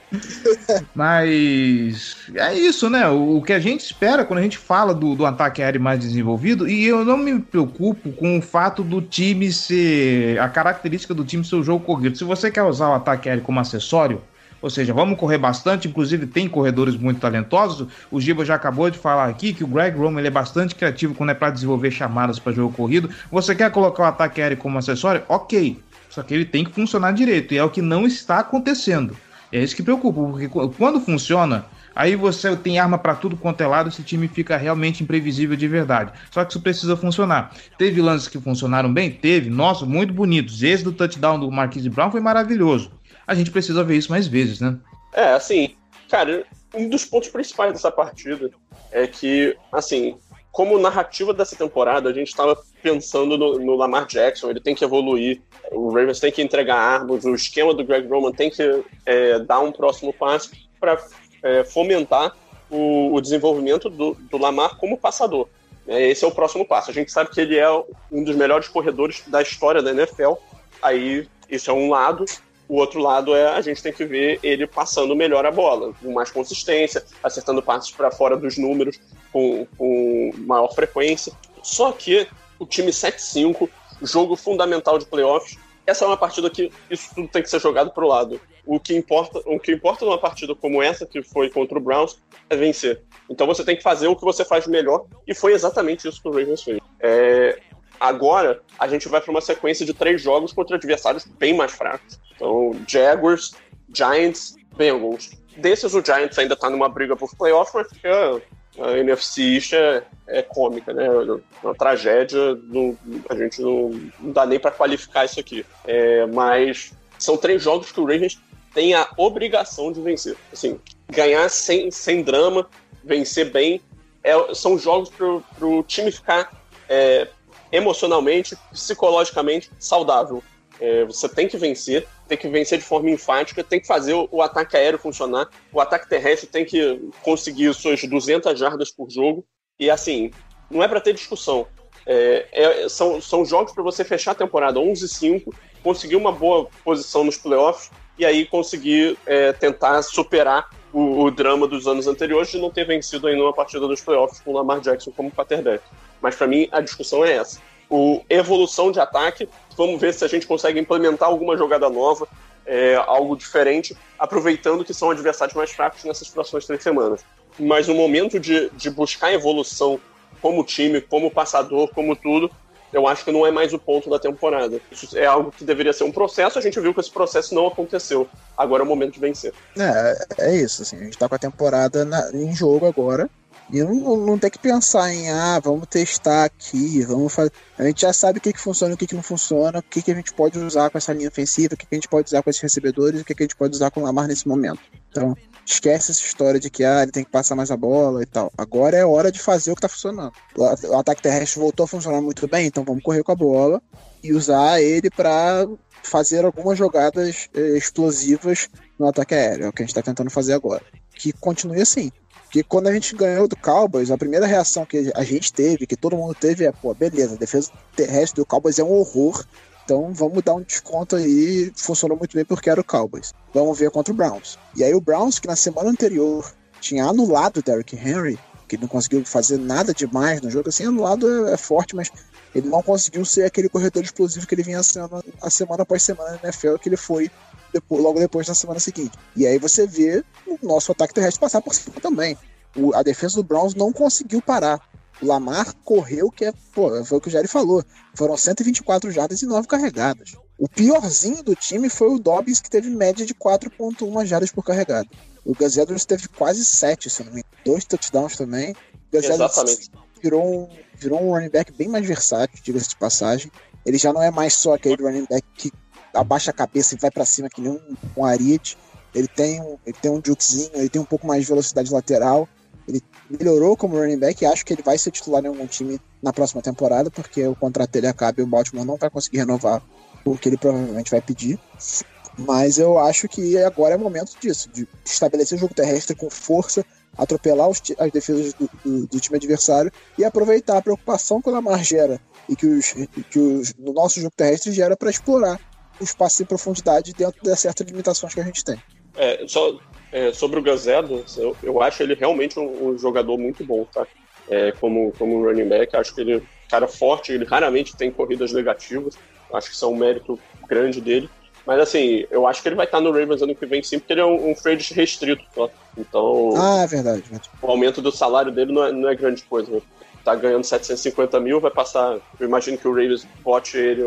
Mas é isso, né? O, que a gente espera quando a gente fala do, do ataque aéreo mais desenvolvido, e eu não me preocupo com o fato do time ser. a característica do time ser o jogo corrido. Se você quer usar o ataque aéreo como acessório, ou seja, vamos correr bastante, inclusive tem corredores muito talentosos. O Giba já acabou de falar aqui que o Greg Roman ele é bastante criativo quando é para desenvolver chamadas para jogo corrido. Você quer colocar o ataque aéreo como acessório? Ok. Só que ele tem que funcionar direito, e é o que não está acontecendo. É isso que preocupa, porque qu- quando funciona, aí você tem arma para tudo quanto é lado, esse time fica realmente imprevisível de verdade. Só que isso precisa funcionar. Teve lances que funcionaram bem? Teve. Nossa, muito bonitos. Esse do touchdown do Marquise Brown foi maravilhoso. A gente precisa ver isso mais vezes, né? É, assim, cara, um dos pontos principais dessa partida é que, assim, como narrativa dessa temporada, a gente estava pensando no, no Lamar Jackson, ele tem que evoluir, o Ravens tem que entregar armas, o esquema do Greg Roman tem que é, dar um próximo passo para fomentar o, o desenvolvimento do, do Lamar como passador. É, Esse é o próximo passo. A gente sabe que ele é um dos melhores corredores da história da NFL. Aí, isso é um lado. O outro lado é a gente tem que ver ele passando melhor a bola, com mais consistência, acertando passes para fora dos números com, com maior frequência. Só que o time 7-5, jogo fundamental de playoffs, essa é uma partida que isso tudo tem que ser jogado para o lado. O que importa, o que importa numa partida como essa que foi contra o Browns é vencer. Então você tem que fazer o que você faz melhor e foi exatamente isso que o Ravens fez. É, agora a gente vai para uma sequência de três jogos contra adversários bem mais fracos. Então Jaguars, Giants, Bengals. Desses o Giants ainda está numa briga por playoff, mas porque a, NFC East é, é cômica, né? Uma tragédia, não- a gente não, não dá nem para qualificar isso aqui. É, mas são três jogos que o Ravens tem a obrigação de vencer. Assim, ganhar sem, sem drama, vencer bem, é- são jogos para o time ficar é, emocionalmente, psicologicamente saudável. É, você tem que vencer, tem que vencer de forma enfática, tem que fazer o, o ataque aéreo funcionar, o ataque terrestre tem que conseguir suas 200 jardas por jogo. E assim, não é para ter discussão. É, é- são, são jogos para você fechar a temporada 11-5, conseguir uma boa posição nos playoffs e aí conseguir é, tentar superar o, o drama dos anos anteriores de não ter vencido ainda uma partida dos playoffs com o Lamar Jackson como quarterback. Mas para mim a discussão é essa. O evolução de ataque, vamos ver se a gente consegue implementar alguma jogada nova, é, algo diferente, aproveitando que são adversários mais fracos nessas próximas três semanas. Mas no momento de, de buscar evolução como time, como passador, como tudo, eu acho que não é mais o ponto da temporada. Isso é algo que deveria ser um processo, a gente viu que esse processo não aconteceu. Agora é o momento de vencer. É, é isso, assim, a gente tá com a temporada na- em jogo agora. E não, não- tem que pensar em, ah, vamos testar aqui, vamos fazer. A gente já sabe o que, que funciona e o que, que não funciona, o que, que a gente pode usar com essa linha ofensiva, o que, que a gente pode usar com esses recebedores, o que, que a gente pode usar com o Lamar nesse momento. Então, esquece essa história de que ah, ele tem que passar mais a bola e tal. Agora é hora de fazer o que tá funcionando. O ataque terrestre voltou a funcionar muito bem, então vamos correr com a bola e usar ele para fazer algumas jogadas eh, explosivas no ataque aéreo. É o que a gente tá tentando fazer agora. Que continue assim. Porque quando a gente ganhou do Cowboys, a primeira reação que a gente teve, que todo mundo teve, é, pô, beleza, a defesa terrestre do Cowboys é um horror. Então vamos dar um desconto aí. Funcionou muito bem porque era o Cowboys. Vamos ver contra o Browns. E aí o Browns, que na semana anterior tinha anulado o Derrick Henry, que não conseguiu fazer nada demais no jogo. Assim, anulado é, é forte, mas ele não conseguiu ser aquele corredor explosivo que ele vinha sendo a semana após semana na NFL, que ele foi depois, logo depois na semana seguinte. E aí você vê o nosso ataque terrestre passar por cima também. O, a defesa do Browns não conseguiu parar. O Lamar correu, que é, pô, foi o que o Jerry falou. Foram 124 jardas e 9 carregadas. O piorzinho do time foi o Dobbins, que teve média de 4,1 jardas por carregada. O Gus Edwards teve quase 7, se não me engano. Dois touchdowns também. O Gus Exatamente. virou um, virou um running back bem mais versátil, diga-se de passagem. Ele já não é mais só aquele running back que abaixa a cabeça e vai para cima que nem um, um Ariete. Ele tem um, ele tem um jukezinho, ele tem um pouco mais de velocidade lateral. Ele melhorou como running back e acho que ele vai ser titular em algum time na próxima temporada, porque o contrato dele acaba e o Baltimore não vai conseguir renovar o que ele provavelmente vai pedir. Mas eu acho que agora é o momento disso, de estabelecer o jogo terrestre com força, atropelar os, as defesas do, do, do, time adversário e aproveitar a preocupação que o Lamar gera e que, os, que os, no nosso jogo terrestre gera para explorar espaço em profundidade dentro das certas limitações que a gente tem. É, só é, sobre o Edwards, eu, eu acho ele realmente um, um jogador muito bom, tá? É, como, como running back, acho que ele é um cara forte, ele raramente tem corridas negativas, acho que isso é um mérito grande dele. Mas assim, eu acho que ele vai estar no Ravens ano que vem sim, porque ele é um, um trade restrito. Tá? Então. Ah, é verdade. O aumento do salário dele não é, não é grande coisa. Né? Tá ganhando 750 mil, vai passar. Eu imagino que o Ravens bote ele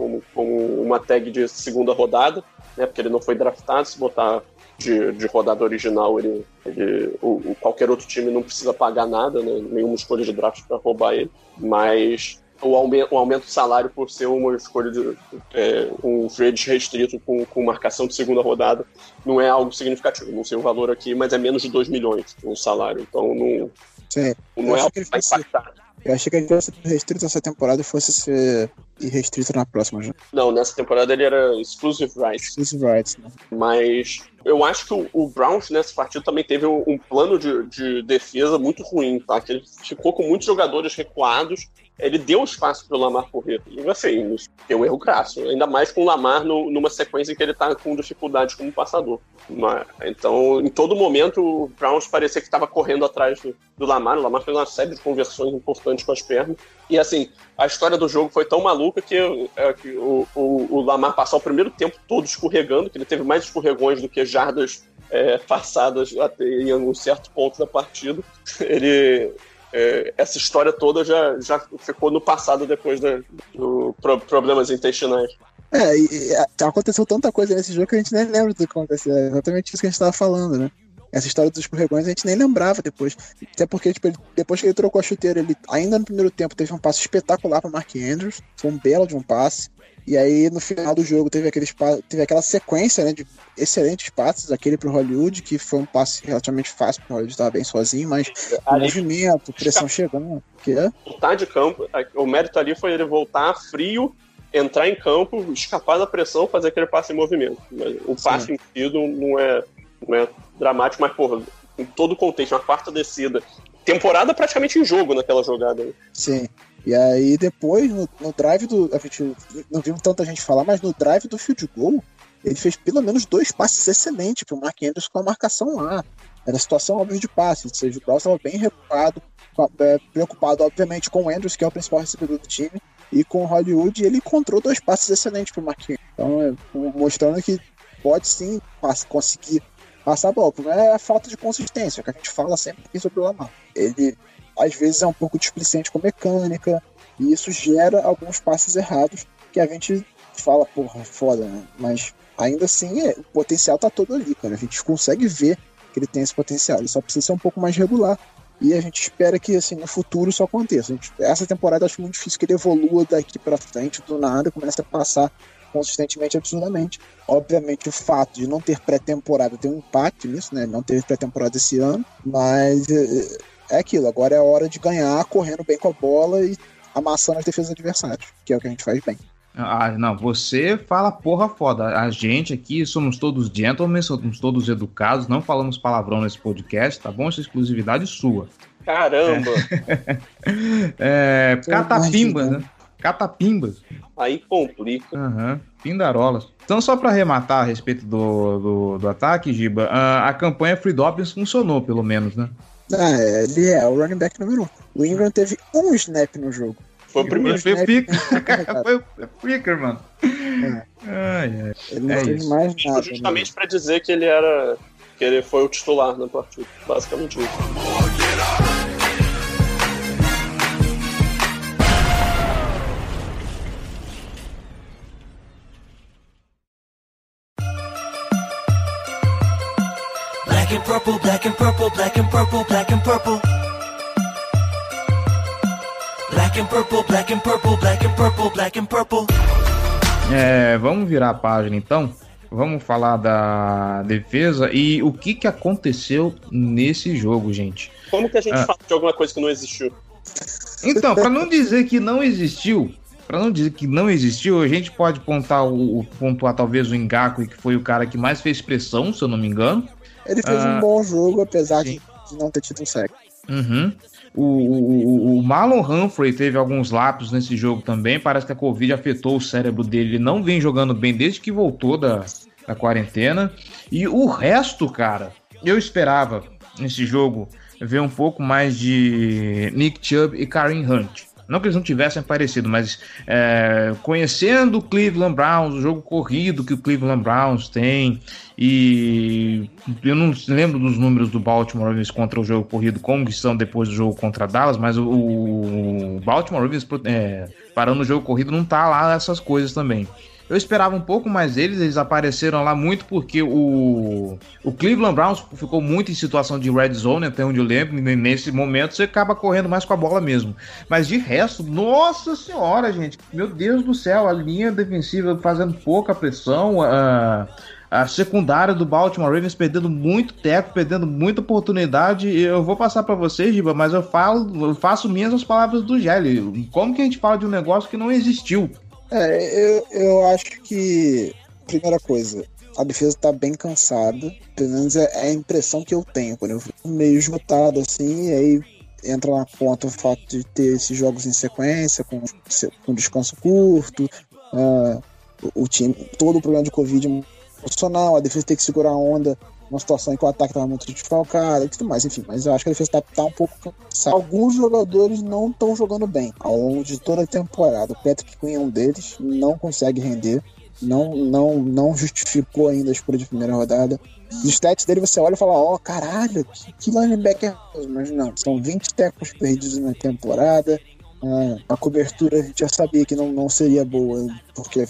como, como uma tag de segunda rodada, né? Porque ele não foi draftado. Se botar de, de rodada original, ele, ele o, o, qualquer outro time não precisa pagar nada, né? Nenhuma escolha de draft para roubar ele. Mas o aumento, o aumento do salário por ser uma escolha de é, um trade restrito com, com marcação de segunda rodada não é algo significativo. Não sei o valor aqui, mas é menos de 2 milhões o salário. Então não, Sim. não é algo que vai impactar. Eu achei que ele fosse restrito essa temporada e fosse ser irrestrito na próxima já. Não, nessa temporada ele era exclusive rights. Exclusive rights, né? Mas eu acho que o, o Browns nessa partida também teve um, um plano de, de, defesa muito ruim, tá? Que ele ficou com muitos jogadores recuados. Ele deu espaço para o Lamar correr. E assim, tem um erro crasso. Ainda mais com o Lamar no, numa sequência em que ele está com dificuldade como passador. Mas, então, em todo momento, o Browns parecia que estava correndo atrás do, do Lamar. O Lamar fez uma série de conversões importantes com as pernas. E assim, a história do jogo foi tão maluca que, é, que o, o, o, Lamar passou o primeiro tempo todo escorregando, que ele teve mais escorregões do que jardas é, passadas até em um certo ponto da partida. Ele, é, essa história toda já, já ficou no passado depois da, do pro, problemas intestinais. É, e, e, aconteceu tanta coisa nesse jogo que a gente nem lembra do que aconteceu. É exatamente isso que a gente estava falando, né? Essa história dos escorregões a gente nem lembrava depois. Até porque, tipo, ele, depois que ele trocou a chuteira, ele ainda no primeiro tempo teve um passe espetacular para Mark Andrews. Foi um belo de um passe. E aí, no final do jogo, teve, aquele, teve aquela sequência né, de excelentes passes, aquele pro Hollywood, que foi um passe relativamente fácil, porque o Hollywood estava bem sozinho, mas ali, movimento, pressão chegando. Que é? Tá de campo, o mérito ali foi ele voltar frio, entrar em campo, escapar da pressão, fazer aquele passe em movimento. O passe Sim. em si não é, não é dramático, mas, porra, em todo o contexto, uma quarta descida. Temporada praticamente em jogo naquela jogada. Né? Sim. E aí depois, no, no, drive do. A gente não vimos tanta gente falar, mas no drive do field goal, ele fez pelo menos dois passes excelentes para o Mark Andrews com a marcação lá. Era situação óbvia de passe, ou seja, o Browns estava bem recuado, é, preocupado, obviamente, com o Andrews, que é o principal recebedor do time, e com o Hollywood, ele encontrou dois passes excelentes para o Mark Andrews. Então, é, mostrando que pode sim conseguir passar bola. Não é a falta de consistência, que a gente fala sempre aqui sobre o Lamar. Ele, às vezes, é um pouco displicente com mecânica, e isso gera alguns passes errados que a gente fala, porra, foda, né? Mas ainda assim, é, o potencial tá todo ali, cara. A gente consegue ver que ele tem esse potencial. Ele só precisa ser um pouco mais regular. E a gente espera que assim no futuro isso aconteça. Gente, essa temporada acho muito difícil que ele evolua daqui para frente do nada, comece a passar consistentemente absurdamente. Obviamente, o fato de não ter pré-temporada tem um impacto nisso, né? Não teve pré-temporada esse ano, mas é, é aquilo. Agora é a hora de ganhar correndo bem com a bola e amassando as defesas adversários, que é o que a gente faz bem. Ah, não, você fala porra foda. A gente aqui somos todos gentlemen, somos todos educados, não falamos palavrão nesse podcast, tá bom? Essa é exclusividade sua. Caramba! É, é catapimba, né? Catapimbas. Aí complica. Aham, pindarolas. Então, só para arrematar a respeito do, do, do ataque, Giba, a, a campanha Free Dobbins funcionou, pelo menos, né? Ah, é, ele é o running back número um. O Ingram teve um snap no jogo. Foi o primeiro. Foi o snap picker, foi o picker, mano. Ai, ai. Ele não É teve isso. mais nada. Justamente pra dizer que ele era. que ele foi o titular na partida. Basicamente isso. Black and purple, black and purple, black and purple, black and purple. Black and purple, black and purple, black and purple, black and purple. É, vamos virar a página então. Vamos falar da defesa e o que, que aconteceu nesse jogo, gente. Como que a gente Ah. fala de alguma coisa que não existiu? Então, para não dizer que não existiu, para não dizer que não existiu, a gente pode pontuar, o, o- pontuar talvez o Ngaku, que foi o cara que mais fez pressão, se eu não me engano. Ele fez Ah, um bom jogo, apesar de, de não ter tido um sec. Uhum. O, o, o- o Marlon Humphrey teve alguns lapsos nesse jogo também. Parece que a Covid afetou o cérebro dele. Ele não vem jogando bem desde que voltou da, da quarentena. E o resto, cara, eu esperava nesse jogo ver um pouco mais de Nick Chubb e Karen Hunt. Não que eles não tivessem aparecido, mas é, conhecendo o Cleveland Browns, o jogo corrido que o Cleveland Browns tem, e eu não lembro dos números do Baltimore Ravens contra o jogo corrido, como que são depois do jogo contra Dallas, mas o, Baltimore Ravens é, parando o jogo corrido não tá lá essas coisas também. Eu esperava um pouco mais deles, eles apareceram lá muito porque o, o Cleveland Browns ficou muito em situação de red zone, até onde eu lembro, nesse momento você acaba correndo mais com a bola mesmo. Mas de resto, nossa senhora, gente, meu Deus do céu, a linha defensiva fazendo pouca pressão, a, a secundária do Baltimore Ravens perdendo muito teco, perdendo muita oportunidade. Eu vou passar para vocês, Giba, mas eu falo, eu faço minhas as palavras do Gelli. Como que a gente fala de um negócio que não existiu? É, eu, eu acho que, primeira coisa, a defesa tá bem cansada. Pelo menos é, é a impressão que eu tenho quando eu fico meio esgotado assim, e aí entra na conta o fato de ter esses jogos em sequência, com, com descanso curto, ah, o, o time, todo o problema de Covid emocional, a defesa tem que segurar a onda numa situação em que o ataque estava muito desfalcado e tudo mais, enfim, mas eu acho que a defesa tá, tá um pouco cansada. Alguns jogadores não estão jogando bem ao longo de toda a temporada. O Patrick Quinn é um deles, não consegue render, não, não, não justificou ainda a escolha de primeira rodada. Os stats dele você olha e fala, ó, caralho, que, que linebacker, mas não, são 20 tecos perdidos na temporada. Ah, a cobertura a gente já sabia que não, não seria boa, porque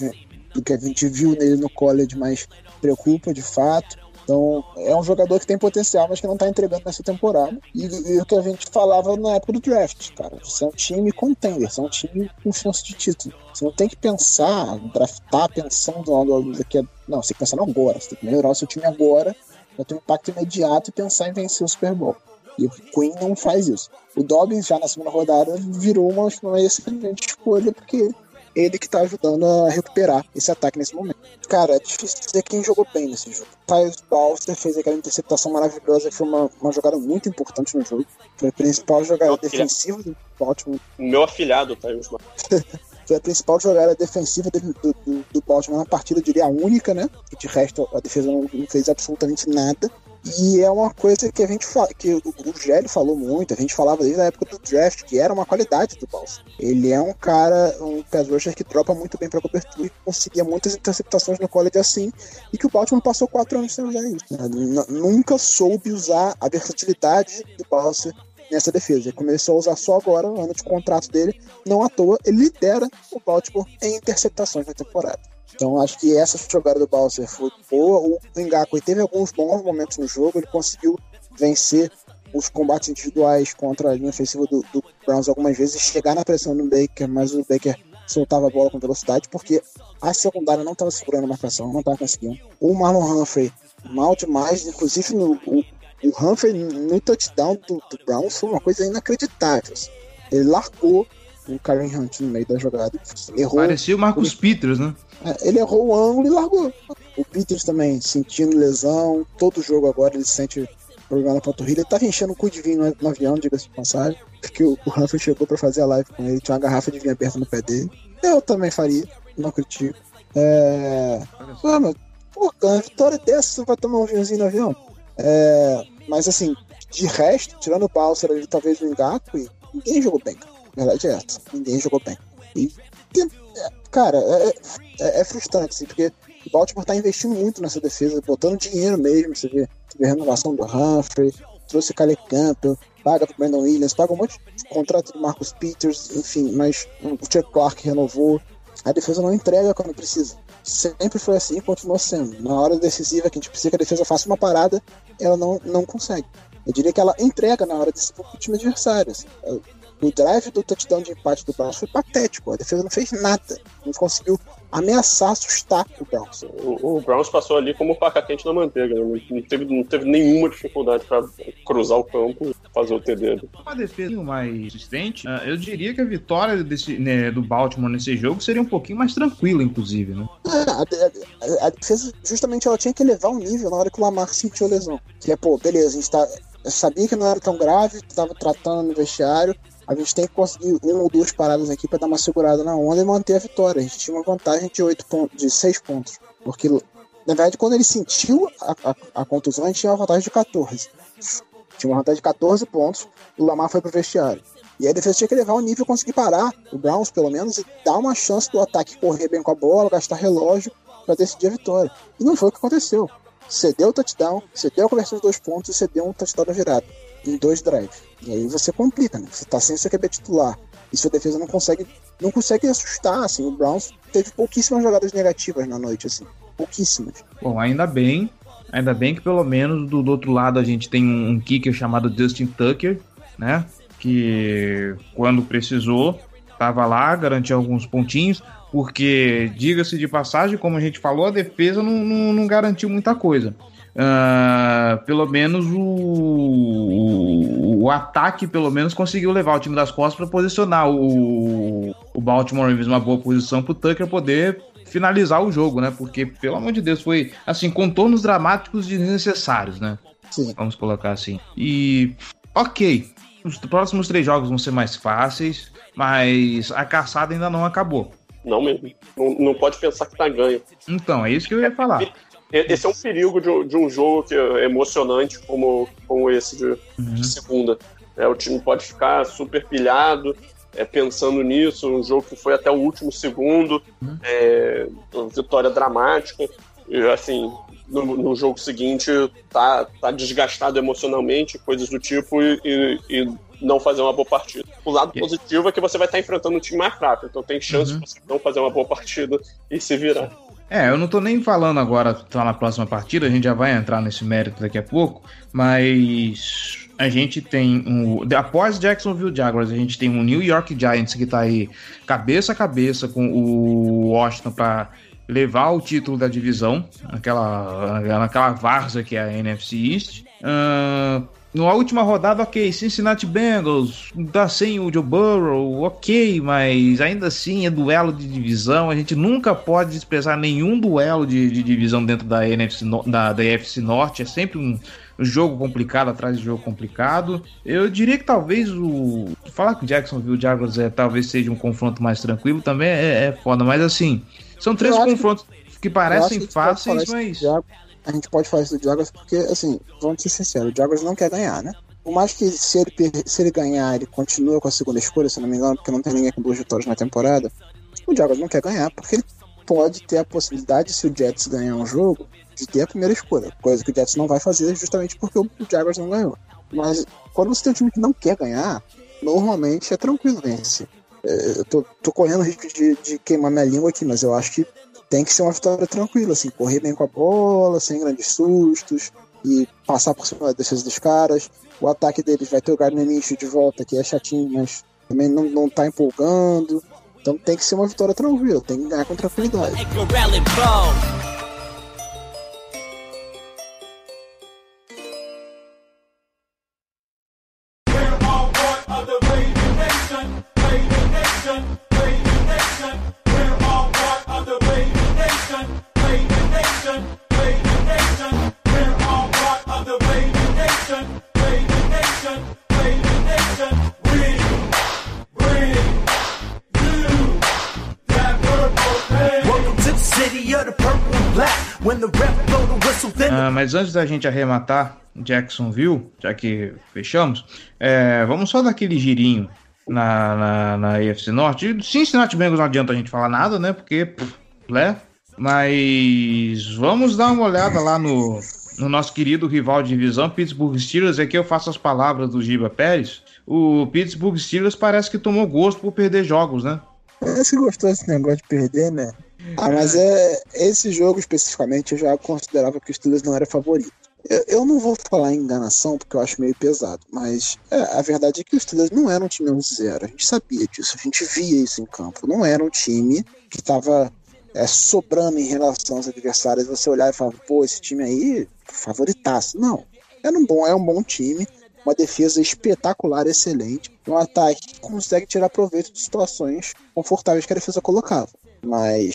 do que a gente viu nele no college, mas preocupa de fato. Então, é um jogador que tem potencial, mas que não tá entregando nessa temporada. E, e o que a gente falava na época do draft, cara. Você é um time contender, você é um time com chance de título. Você não tem que pensar, draftar pensando daqui a... Não, você tem que pensar agora. Você tem que melhorar o seu time agora, pra ter um impacto imediato e pensar em vencer o Super Bowl. E o Queen não faz isso. O Dobbins, já na segunda rodada, virou uma, uma excelente escolha, porque ele que tá ajudando a recuperar esse ataque nesse momento. Cara, é difícil dizer quem jogou bem nesse jogo. Tyus Balster fez aquela interceptação maravilhosa, que foi uma, uma jogada muito importante no jogo. Foi a principal jogada Ok. defensiva do Baltimore. Meu afilhado, tá? Os Foi a principal jogada defensiva do, do, do- Baltimore na partida, eu diria a única, né? E de resto a defesa não, não fez absolutamente nada. E é uma coisa que a gente fala, que o, Gélio falou muito, a gente falava desde a época do draft, que era uma qualidade do Balsa. Ele é um cara, um pass rusher que dropa muito bem pra cobertura e conseguia muitas interceptações no college assim, e que o Baltimore passou quatro anos sem usar isso. né? Nunca soube usar a versatilidade do Balsa nessa defesa. Ele começou a usar só agora, no ano de contrato dele, não à toa, ele lidera o Baltimore em interceptações na temporada. Então acho que essa jogada do Balser foi boa. O Ngakwe teve alguns bons momentos no jogo, ele conseguiu vencer os combates individuais contra a linha ofensiva do, do Browns algumas vezes, chegar na pressão do Baker, mas o Baker soltava a bola com velocidade, porque a secundária não estava segurando a marcação, não estava conseguindo. O Marlon Humphrey, mal demais, inclusive no, o, o Humphrey no touchdown do, do Browns foi uma coisa inacreditável. assim. Ele largou o Karen Hunt no meio da jogada. Ele errou, Parecia o Marcus Peters, né? é, ele errou o ângulo e largou. O Peters também sentindo lesão, todo jogo agora ele sente problema na panturrilha. Ele tava enchendo o cu de vinho no, no avião, diga-se de passagem. Porque o, o Humphrey chegou pra fazer a live com ele, tinha uma garrafa de vinho aberta no pé dele. Eu também faria, não critico. É. Pô, meu, pô, uma vitória dessa, você vai tomar um vinhozinho no avião? É. Mas assim, de resto, tirando o Balser ali, talvez o Engaku, ninguém jogou bem. A verdade é essa. Ninguém jogou bem. E, é, cara, é, é, é frustrante, assim, porque o Baltimore tá investindo muito nessa defesa, botando dinheiro mesmo. Você vê, você vê a renovação do Humphrey, trouxe o Caleb Campbell, paga pro Brandon Williams, paga um monte de contrato do Marcus Peters, enfim, mas o Chuck Clark renovou. A defesa não entrega quando precisa. Sempre foi assim e continua sendo. Na hora decisiva que a gente precisa que a defesa faça uma parada, ela não, não consegue. Eu diria que ela entrega na hora decisiva pro time adversário. assim. O drive do touchdown de empate do Browns foi patético. A defesa não fez nada. Não conseguiu ameaçar, assustar o Browns. O, o Browns passou ali como faca quente na manteiga, né? não, teve, não teve nenhuma dificuldade pra cruzar o campo e fazer o TD. Uma defesa mais resistente, ah, eu diria que a vitória desse, né, do Baltimore nesse jogo seria um pouquinho mais tranquila, inclusive, né? É, a, a- a defesa, justamente, ela tinha que elevar o nível na hora que o Lamar sentiu a lesão. Que é, pô, beleza, a gente tá, eu sabia que não era tão grave, tava tratando no vestiário. A gente tem que conseguir uma ou duas paradas aqui pra dar uma segurada na onda e manter a vitória. A gente tinha uma vantagem de oito pontos, de 6 pontos. Porque, na verdade, quando ele sentiu a, a, a contusão, a gente tinha uma vantagem de 14. Tinha uma vantagem de 14 pontos, o Lamar foi pro vestiário. E a defesa tinha que levar o nível conseguir parar o Browns, pelo menos, e dar uma chance do ataque correr bem com a bola, gastar relógio para decidir a vitória. E não foi o que aconteceu. Cedeu o touchdown, cedeu a conversão de dois pontos e cedeu um touchdown da virada. Em dois drives. E aí você complica, né? Você tá sem seu QB titular. E sua defesa não consegue, não consegue assustar, assim. O Browns teve pouquíssimas jogadas negativas na noite, assim. Pouquíssimas. Bom, ainda bem. Ainda bem que pelo menos do, do outro lado a gente tem um, um kicker chamado Justin Tucker, né? Que quando precisou, tava lá, garantiu alguns pontinhos. Porque, diga-se de passagem, como a gente falou, a defesa não, não, não garantiu muita coisa. Ah, pelo menos o, o, o ataque, pelo menos, conseguiu levar o time das costas para posicionar o, o Baltimore Ravens numa boa posição para o Tucker poder finalizar o jogo, né? Porque, pelo amor de Deus, foi assim, contornos dramáticos desnecessários, né? Sim. Vamos colocar assim. E, ok, os próximos três jogos vão ser mais fáceis, mas a caçada ainda não acabou. Não mesmo. Não, não pode pensar que tá ganho. Então, é isso que eu ia falar. Esse é um perigo de, um- de um jogo que é emocionante como, como esse de, de segunda. É, o time pode ficar super pilhado, é, pensando nisso, um jogo que foi até o último segundo, é, uma vitória dramática. E, assim, no, no jogo seguinte tá, tá desgastado emocionalmente, coisas do tipo, e, e- e não fazer uma boa partida. O lado Yeah. positivo é que você vai estar enfrentando um time mais fraco, então tem chance de você não fazer uma boa partida e se virar. É, eu não tô nem falando agora, tá na próxima partida, a gente já vai entrar nesse mérito daqui a pouco, mas a gente tem um, após Jacksonville Jaguars, a gente tem um New York Giants que tá aí cabeça a cabeça com o Washington para levar o título da divisão, naquela, naquela várzea que é a NFC East. Ahn, na última rodada, ok, Cincinnati Bengals, tá sem o Joe Burrow, ok, mas ainda assim é duelo de divisão, a gente nunca pode desprezar nenhum duelo de, de divisão dentro da NFC, da, da AFC Norte, é sempre um jogo complicado atrás de jogo complicado. Eu diria que talvez o... Falar que o Jacksonville Jaguars é, talvez seja um confronto mais tranquilo também é, é foda, mas assim, são três que- confrontos que, acho parecem que fáceis, mas... A gente pode falar isso do Jaguars porque, assim, vamos ser sinceros, o Jaguars não quer ganhar, né? Por mais que se ele, se ele ganhar, ele continua com a segunda escolha, se não me engano, porque não tem ninguém com duas vitórias na temporada, o Jaguars não quer ganhar, porque ele pode ter a possibilidade, se o Jets ganhar um jogo, de ter a primeira escolha, coisa que o Jets não vai fazer justamente porque o o Jaguars não ganhou. Mas quando você tem um time que não quer ganhar, normalmente é tranquilo vencer. É, Eu tô, tô correndo risco de, de queimar minha língua aqui, mas eu acho que tem que ser uma vitória tranquila, assim, correr bem com a bola, sem grandes sustos e passar por cima da defesa dos caras. O ataque deles vai ter o Gardner de volta, que é chatinho, mas também não, não tá empolgando. Então tem que ser uma vitória tranquila, tem que ganhar com tranquilidade. Mas antes da gente arrematar Jacksonville, já que fechamos, é, vamos só dar aquele girinho na, na, na AFC Norte. Cincinnati Bengals não adianta a gente falar nada, né? Porque, né? Mas vamos dar uma olhada lá no, no nosso querido rival de divisão, Pittsburgh Steelers. Aqui eu faço as palavras do Giba Pérez. O Pittsburgh Steelers parece que tomou gosto por perder jogos, né? Parece que gostou desse negócio de perder, né? Ah, mas é, esse jogo especificamente eu já considerava que o Steelers não era favorito. Eu, eu não vou falar enganação porque eu acho meio pesado, mas é, a verdade é que o Steelers não era um time 11-0. A gente sabia disso, a gente via isso em campo. Não era um time que estava é, sobrando em relação aos adversários. Você olhar e falar, pô, esse time aí, favoritaço. Não. Era um bom, é um bom time, uma defesa espetacular, excelente, um ataque que consegue tirar proveito de situações confortáveis que a defesa colocava. Mas,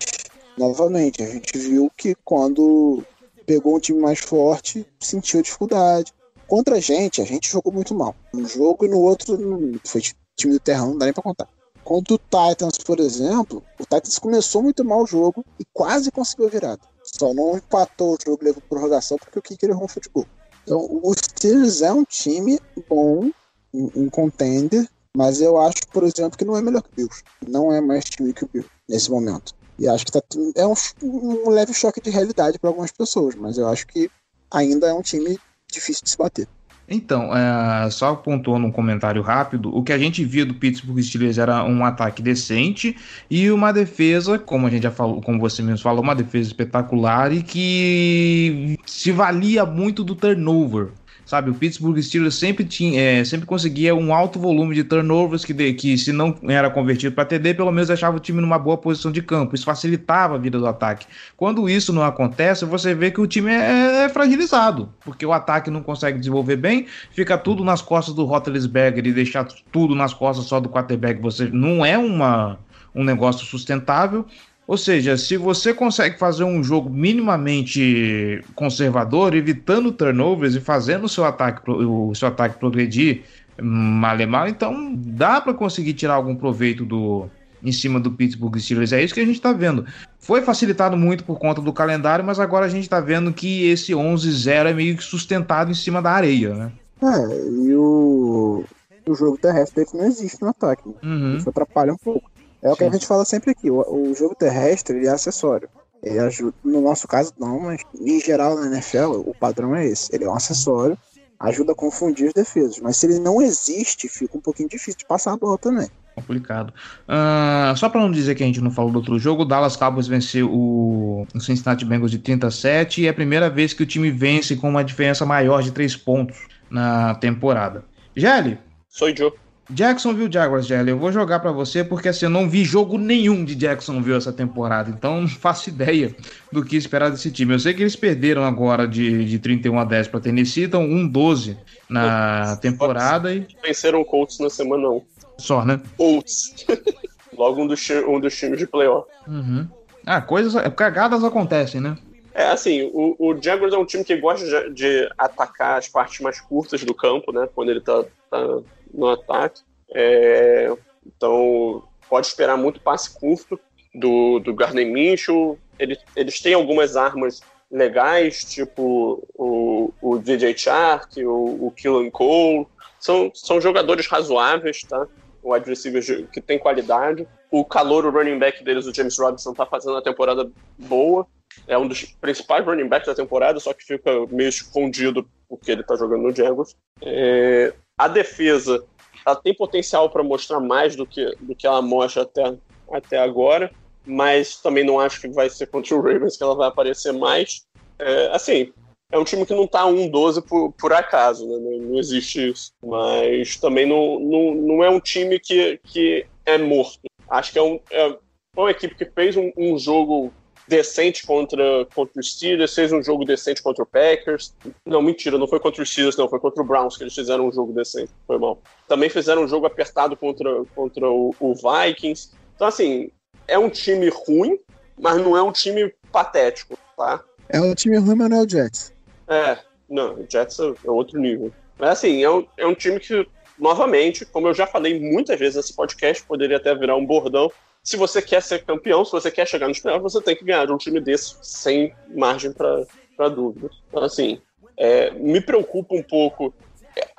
novamente, a gente viu que quando pegou um time mais forte, sentiu dificuldade. Contra a gente, a gente jogou muito mal. Um jogo e no outro, foi time do Terrão, não dá nem pra contar. Contra o Titans, por exemplo, o Titans começou muito mal o jogo e quase conseguiu a virada. Só não empatou o jogo, levou prorrogação porque o Kicker errou um futebol. Então, o Steelers é um time bom, um contender, mas eu acho, por exemplo, que não é melhor que o Bills. Não é mais time que o Bills nesse momento. E acho que tá, é um, um leve choque de realidade para algumas pessoas, mas eu acho que ainda é um time difícil de se bater. Então, é, só pontuando um comentário rápido, o que a gente via do Pittsburgh Steelers era um ataque decente e uma defesa, como a gente já falou, como você mesmo falou, uma defesa espetacular e que se valia muito do turnover. Sabe, o Pittsburgh Steelers sempre tinha, é, sempre conseguia um alto volume de turnovers que, de, que se não era convertido para TD, pelo menos deixava o time numa boa posição de campo. Isso facilitava a vida do ataque. Quando isso não acontece, você vê que o time é, é fragilizado, porque o ataque não consegue desenvolver bem, fica tudo nas costas do Roethlisberger e deixar tudo nas costas só do quarterback, você não é uma um negócio sustentável. Ou seja, se você consegue fazer um jogo minimamente conservador, evitando turnovers e fazendo o seu ataque, o seu ataque progredir mal e mal, então dá para conseguir tirar algum proveito do em cima do Pittsburgh Steelers. É isso que a gente está vendo. Foi facilitado muito por conta do calendário, mas agora a gente está vendo que esse 11-0 é meio que sustentado em cima da areia, né? É, e o, o jogo terrestre não existe no ataque. Né? Uhum. Isso atrapalha um pouco. É o que a gente fala sempre aqui, o, o jogo terrestre ele é acessório. Ele ajuda, no nosso caso não, mas em geral na NFL o padrão é esse. Ele é um acessório, ajuda a confundir os defesas. Mas se ele não existe, fica um pouquinho difícil de passar a bola também. Complicado. Uh, só para não dizer que a gente não falou do outro jogo, o Dallas Cowboys venceu o, o Cincinnati Bengals de 37 e é a primeira vez que o time vence com uma diferença maior de 3 pontos na temporada. Gelli? Sou Joe. Jacksonville Jaguars, Jelly, eu vou jogar para você porque assim, eu não vi jogo nenhum de Jacksonville essa temporada, então não faço ideia do que esperar desse time. Eu sei que eles perderam agora de, de 31 a 10 para Tennessee, então 1-12 na temporada e. Venceram o Colts na semana 1. Só, né? Colts. Logo um dos, um dos times de playoff. Uhum. Ah, coisas. Cagadas acontecem, né? É, assim, o, o Jaguars é um time que gosta de, de, atacar as partes mais curtas do campo, né? Quando ele tá, tá no ataque. É, então, pode esperar muito passe curto do, do Gardner Minshew. Eles, eles têm algumas armas legais, tipo o, o DJ Shark, o, o Killen Cole. São, são jogadores razoáveis, tá? O receiver que tem qualidade. O calor, o running back deles, o James Robinson, tá fazendo uma temporada boa. É um dos principais running backs da temporada, só que fica meio escondido porque ele tá jogando no Jaguars. É, a defesa ela tem potencial para mostrar mais do que, do que ela mostra até, até agora, mas também não acho que vai ser contra o Ravens que ela vai aparecer mais. É, assim, é um time que não tá 1-12 por, por acaso, né? não, não, existe isso. Mas também não, não, não é um time que, que é morto. Acho que é, um, é uma equipe que fez um, um jogo decente contra, contra o Steelers, fez um jogo decente contra o Packers. Não, mentira, não foi contra o Steelers, não, foi contra o Browns que eles fizeram um jogo decente. Foi mal. Também fizeram um jogo apertado contra, contra o, o Vikings. Então, assim, é um time ruim, mas não é um time patético, tá? É um time ruim, mas não é o Jets. É, não, o Jets é outro nível. Mas, assim, é um, é um time que, novamente, como eu já falei muitas vezes nesse podcast, poderia até virar um bordão, se você quer ser campeão, se você quer chegar nos playoffs, você tem que ganhar de um time desse sem margem para dúvida. Então, assim, é, me preocupa um pouco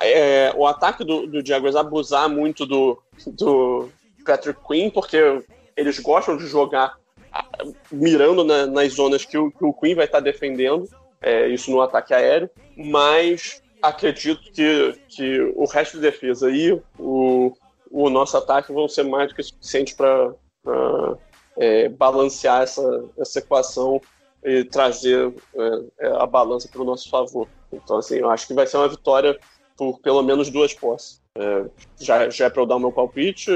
é, o ataque do, do Jaguars abusar muito do, do Patrick Quinn, porque eles gostam de jogar mirando na, nas zonas que o, que o Quinn vai estar defendendo, é, isso no ataque aéreo, mas acredito que, que o resto da defesa e o, o nosso ataque vão ser mais do que suficiente para é, balancear essa, essa equação e trazer é, é a balança para o nosso favor. Então, assim, eu acho que vai ser uma vitória por pelo menos duas posses. É, já, já é para eu dar o meu palpite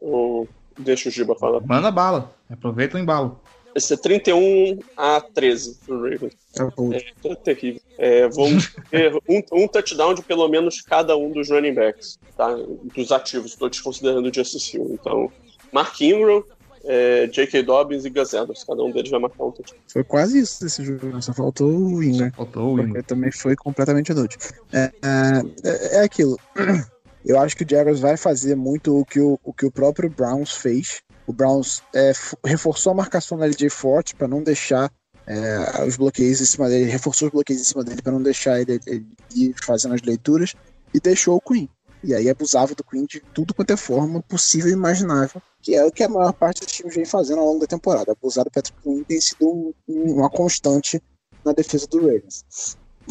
ou deixa o Giba falar? Manda bala, aproveita o embalo. Esse é 31 a 13 pro Ravens. É, é terrível. É, vamos ter um, um, touchdown de pelo menos cada um dos running backs, tá? Dos ativos, estou desconsiderando o Justice Hill. Então, Mark Ingram, é, J.K. Dobbins e Gus Edwards. Cada um deles vai marcar um touchdown. Foi quase isso desse jogo, né? só faltou o Ingram. Faltou o Ingram. também foi completamente inútil. É, é, é aquilo. Eu acho que o Jaguars vai fazer muito o que o, o, que o próprio Browns fez o Browns é, reforçou a marcação da LJ forte para não deixar é, os bloqueios em cima dele, reforçou os bloqueios em cima dele para não deixar ele, ele, ir fazendo as leituras e deixou o Queen. E aí abusava do Queen de tudo quanto é forma possível e imaginável, que é o que a maior parte dos times vem fazendo ao longo da temporada. Abusar do Patrick Queen tem sido um, uma constante na defesa do Ravens.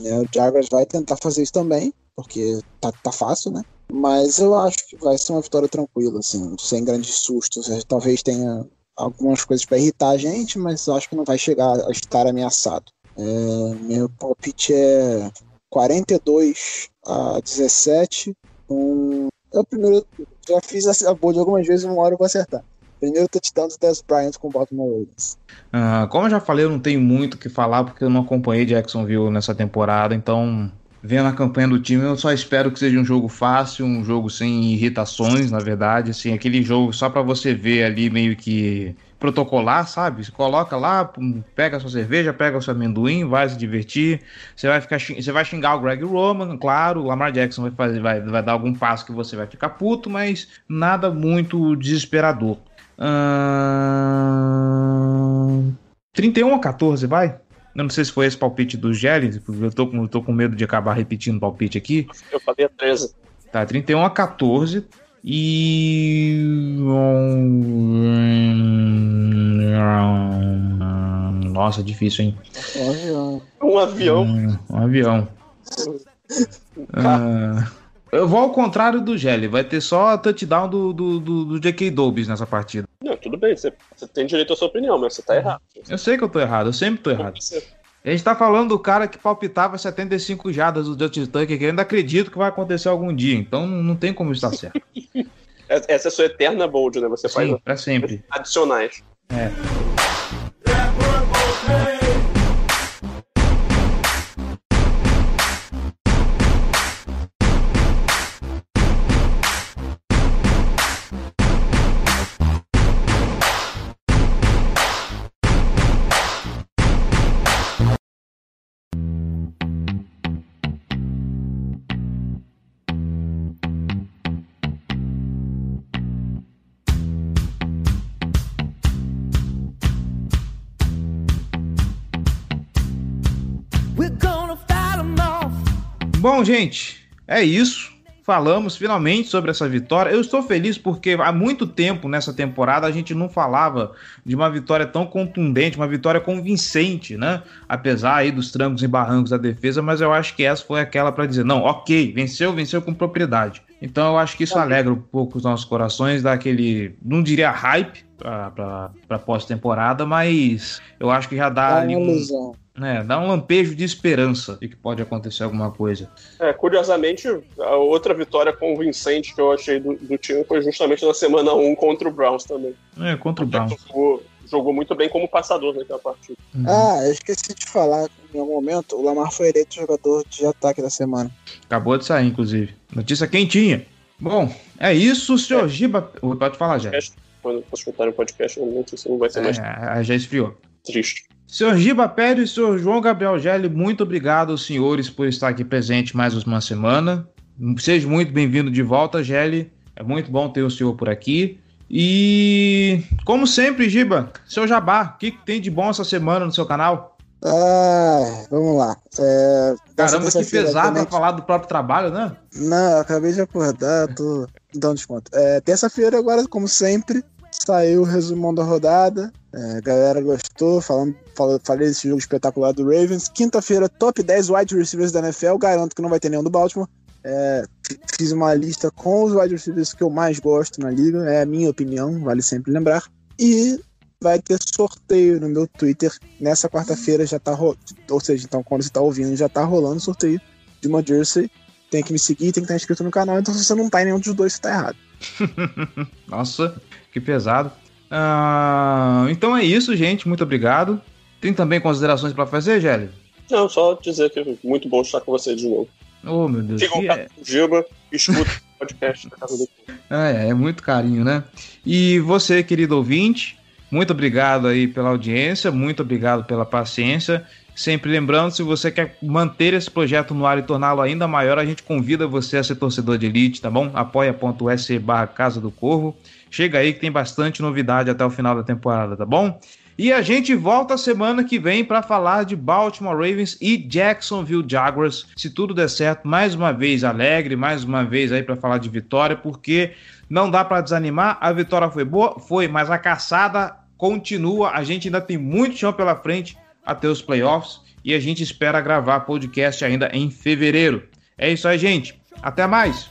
É, o Jaguars vai tentar fazer isso também, porque tá, tá fácil, né? Mas eu acho que vai ser uma vitória tranquila, assim, sem grandes sustos. Talvez tenha algumas coisas para irritar a gente, mas eu acho que não vai chegar a estar ameaçado. É, meu palpite é 42 a 17. Um, eu primeiro já fiz a boa de algumas vezes, uma hora eu vou acertar. Primeiro touchdown do Dez Bryant com o Baltimore Ravens. Uh, como eu já falei, eu não tenho muito o que falar porque eu não acompanhei Jacksonville nessa temporada, então vendo a campanha do time, eu só espero que seja um jogo fácil, um jogo sem irritações, na verdade, assim, aquele jogo só para você ver ali meio que protocolar, sabe? Você coloca lá, pega a sua cerveja, pega o seu amendoim, vai se divertir. Você vai ficar, você vai xingar o Greg Roman, claro, o Lamar Jackson vai fazer, vai, vai dar algum passo que você vai ficar puto, mas nada muito desesperador. Hum... 31 a 14, vai? Eu não sei se foi esse palpite do Gelli, porque eu tô, com, eu tô com medo de acabar repetindo o palpite aqui. Eu falei a 13. Tá, 31 a 14. E. Nossa, difícil, hein? Um avião. Um avião. Um, um avião. ah, eu vou ao contrário do Gelli, vai ter só touchdown do, do, do, do J.K. Dobbs nessa partida. Não, tudo bem, você, você, tem direito à sua opinião, mas você tá errado. Eu sei que eu tô errado, eu sempre tô errado. A gente tá falando do cara que palpitava 75 jardas do Justin Tucker, que eu ainda acredito que vai acontecer algum dia, então não tem como estar certo. Essa é a sua eterna bold, né? Você Sim, faz pra sempre. adicionais. É. Bom, gente, é isso. Falamos finalmente sobre essa vitória. Eu estou feliz porque há muito tempo nessa temporada a gente não falava de uma vitória tão contundente, uma vitória convincente, né? Apesar aí dos trancos e barrancos da defesa, mas eu acho que essa foi aquela para dizer: não, ok, venceu, venceu com propriedade. Então eu acho que isso alegra um pouco os nossos corações, dá aquele, não diria hype para pós-temporada, mas eu acho que já dá, dá ali um, é, dá um lampejo de esperança de que pode acontecer alguma coisa. É, curiosamente, a outra vitória convincente que eu achei do, do time foi justamente na semana 1 contra o Browns também. É, contra o Browns. Jogou, jogou muito bem como passador naquela partida. Uhum. Ah, eu esqueci de falar em algum momento, o Lamar foi eleito jogador de ataque da semana. Acabou de sair, inclusive. Notícia quentinha. Bom, é isso, senhor é. Giba. Pode falar, já. Quando escutar o podcast, não vai ser mais. É, já esfriou. Triste. Senhor Giba Pérez e senhor João Gabriel Gelli, muito obrigado aos senhores por estar aqui presente mais uma semana. Seja muito bem-vindo de volta, Gelli. É muito bom ter o senhor por aqui. E, como sempre, Giba, seu Jabá, o que, que tem de bom essa semana no seu canal? Ah, vamos lá. É, Caramba, que pesado pra falar do próprio trabalho, né? Não, acabei de acordar, tô dando desconto. É, Terça-feira, agora, como sempre, saiu o resumão da rodada. É, a galera gostou, falando, falei desse jogo espetacular do Ravens. Quinta-feira, top 10 wide receivers da NFL. Garanto que não vai ter nenhum do Baltimore. É, fiz uma lista com os wide receivers que eu mais gosto na liga. É a minha opinião, vale sempre lembrar. E vai ter sorteio no meu Twitter nessa quarta-feira já tá rolando. Ou seja, então quando você tá ouvindo, já tá rolando sorteio de uma jersey. Tem que me seguir, tem que estar inscrito no canal, então se você não tá em nenhum dos dois, você tá errado. Nossa, que pesado. Uh, então é isso, gente. Muito obrigado. Tem também considerações para fazer, Gélio? Não, só dizer que é muito bom estar com você de novo. Oh, meu Deus. Fica um é... com o Gilba, escuta o podcast da Casa do. É, é muito carinho, né? E você, querido ouvinte, muito obrigado aí pela audiência, muito obrigado pela paciência. Sempre lembrando, se você quer manter esse projeto no ar e torná-lo ainda maior, a gente convida você a ser torcedor de elite, tá bom? apoia.se barra Casa do Corvo. Chega aí que tem bastante novidade até o final da temporada, tá bom? E a gente volta semana que vem para falar de Baltimore Ravens e Jacksonville Jaguars. Se tudo der certo, mais uma vez alegre, mais uma vez aí para falar de vitória, porque não dá para desanimar. A vitória foi boa, foi, mas a caçada continua. A gente ainda tem muito chão pela frente até os playoffs e a gente espera gravar podcast ainda em fevereiro. É isso aí, gente. Até mais.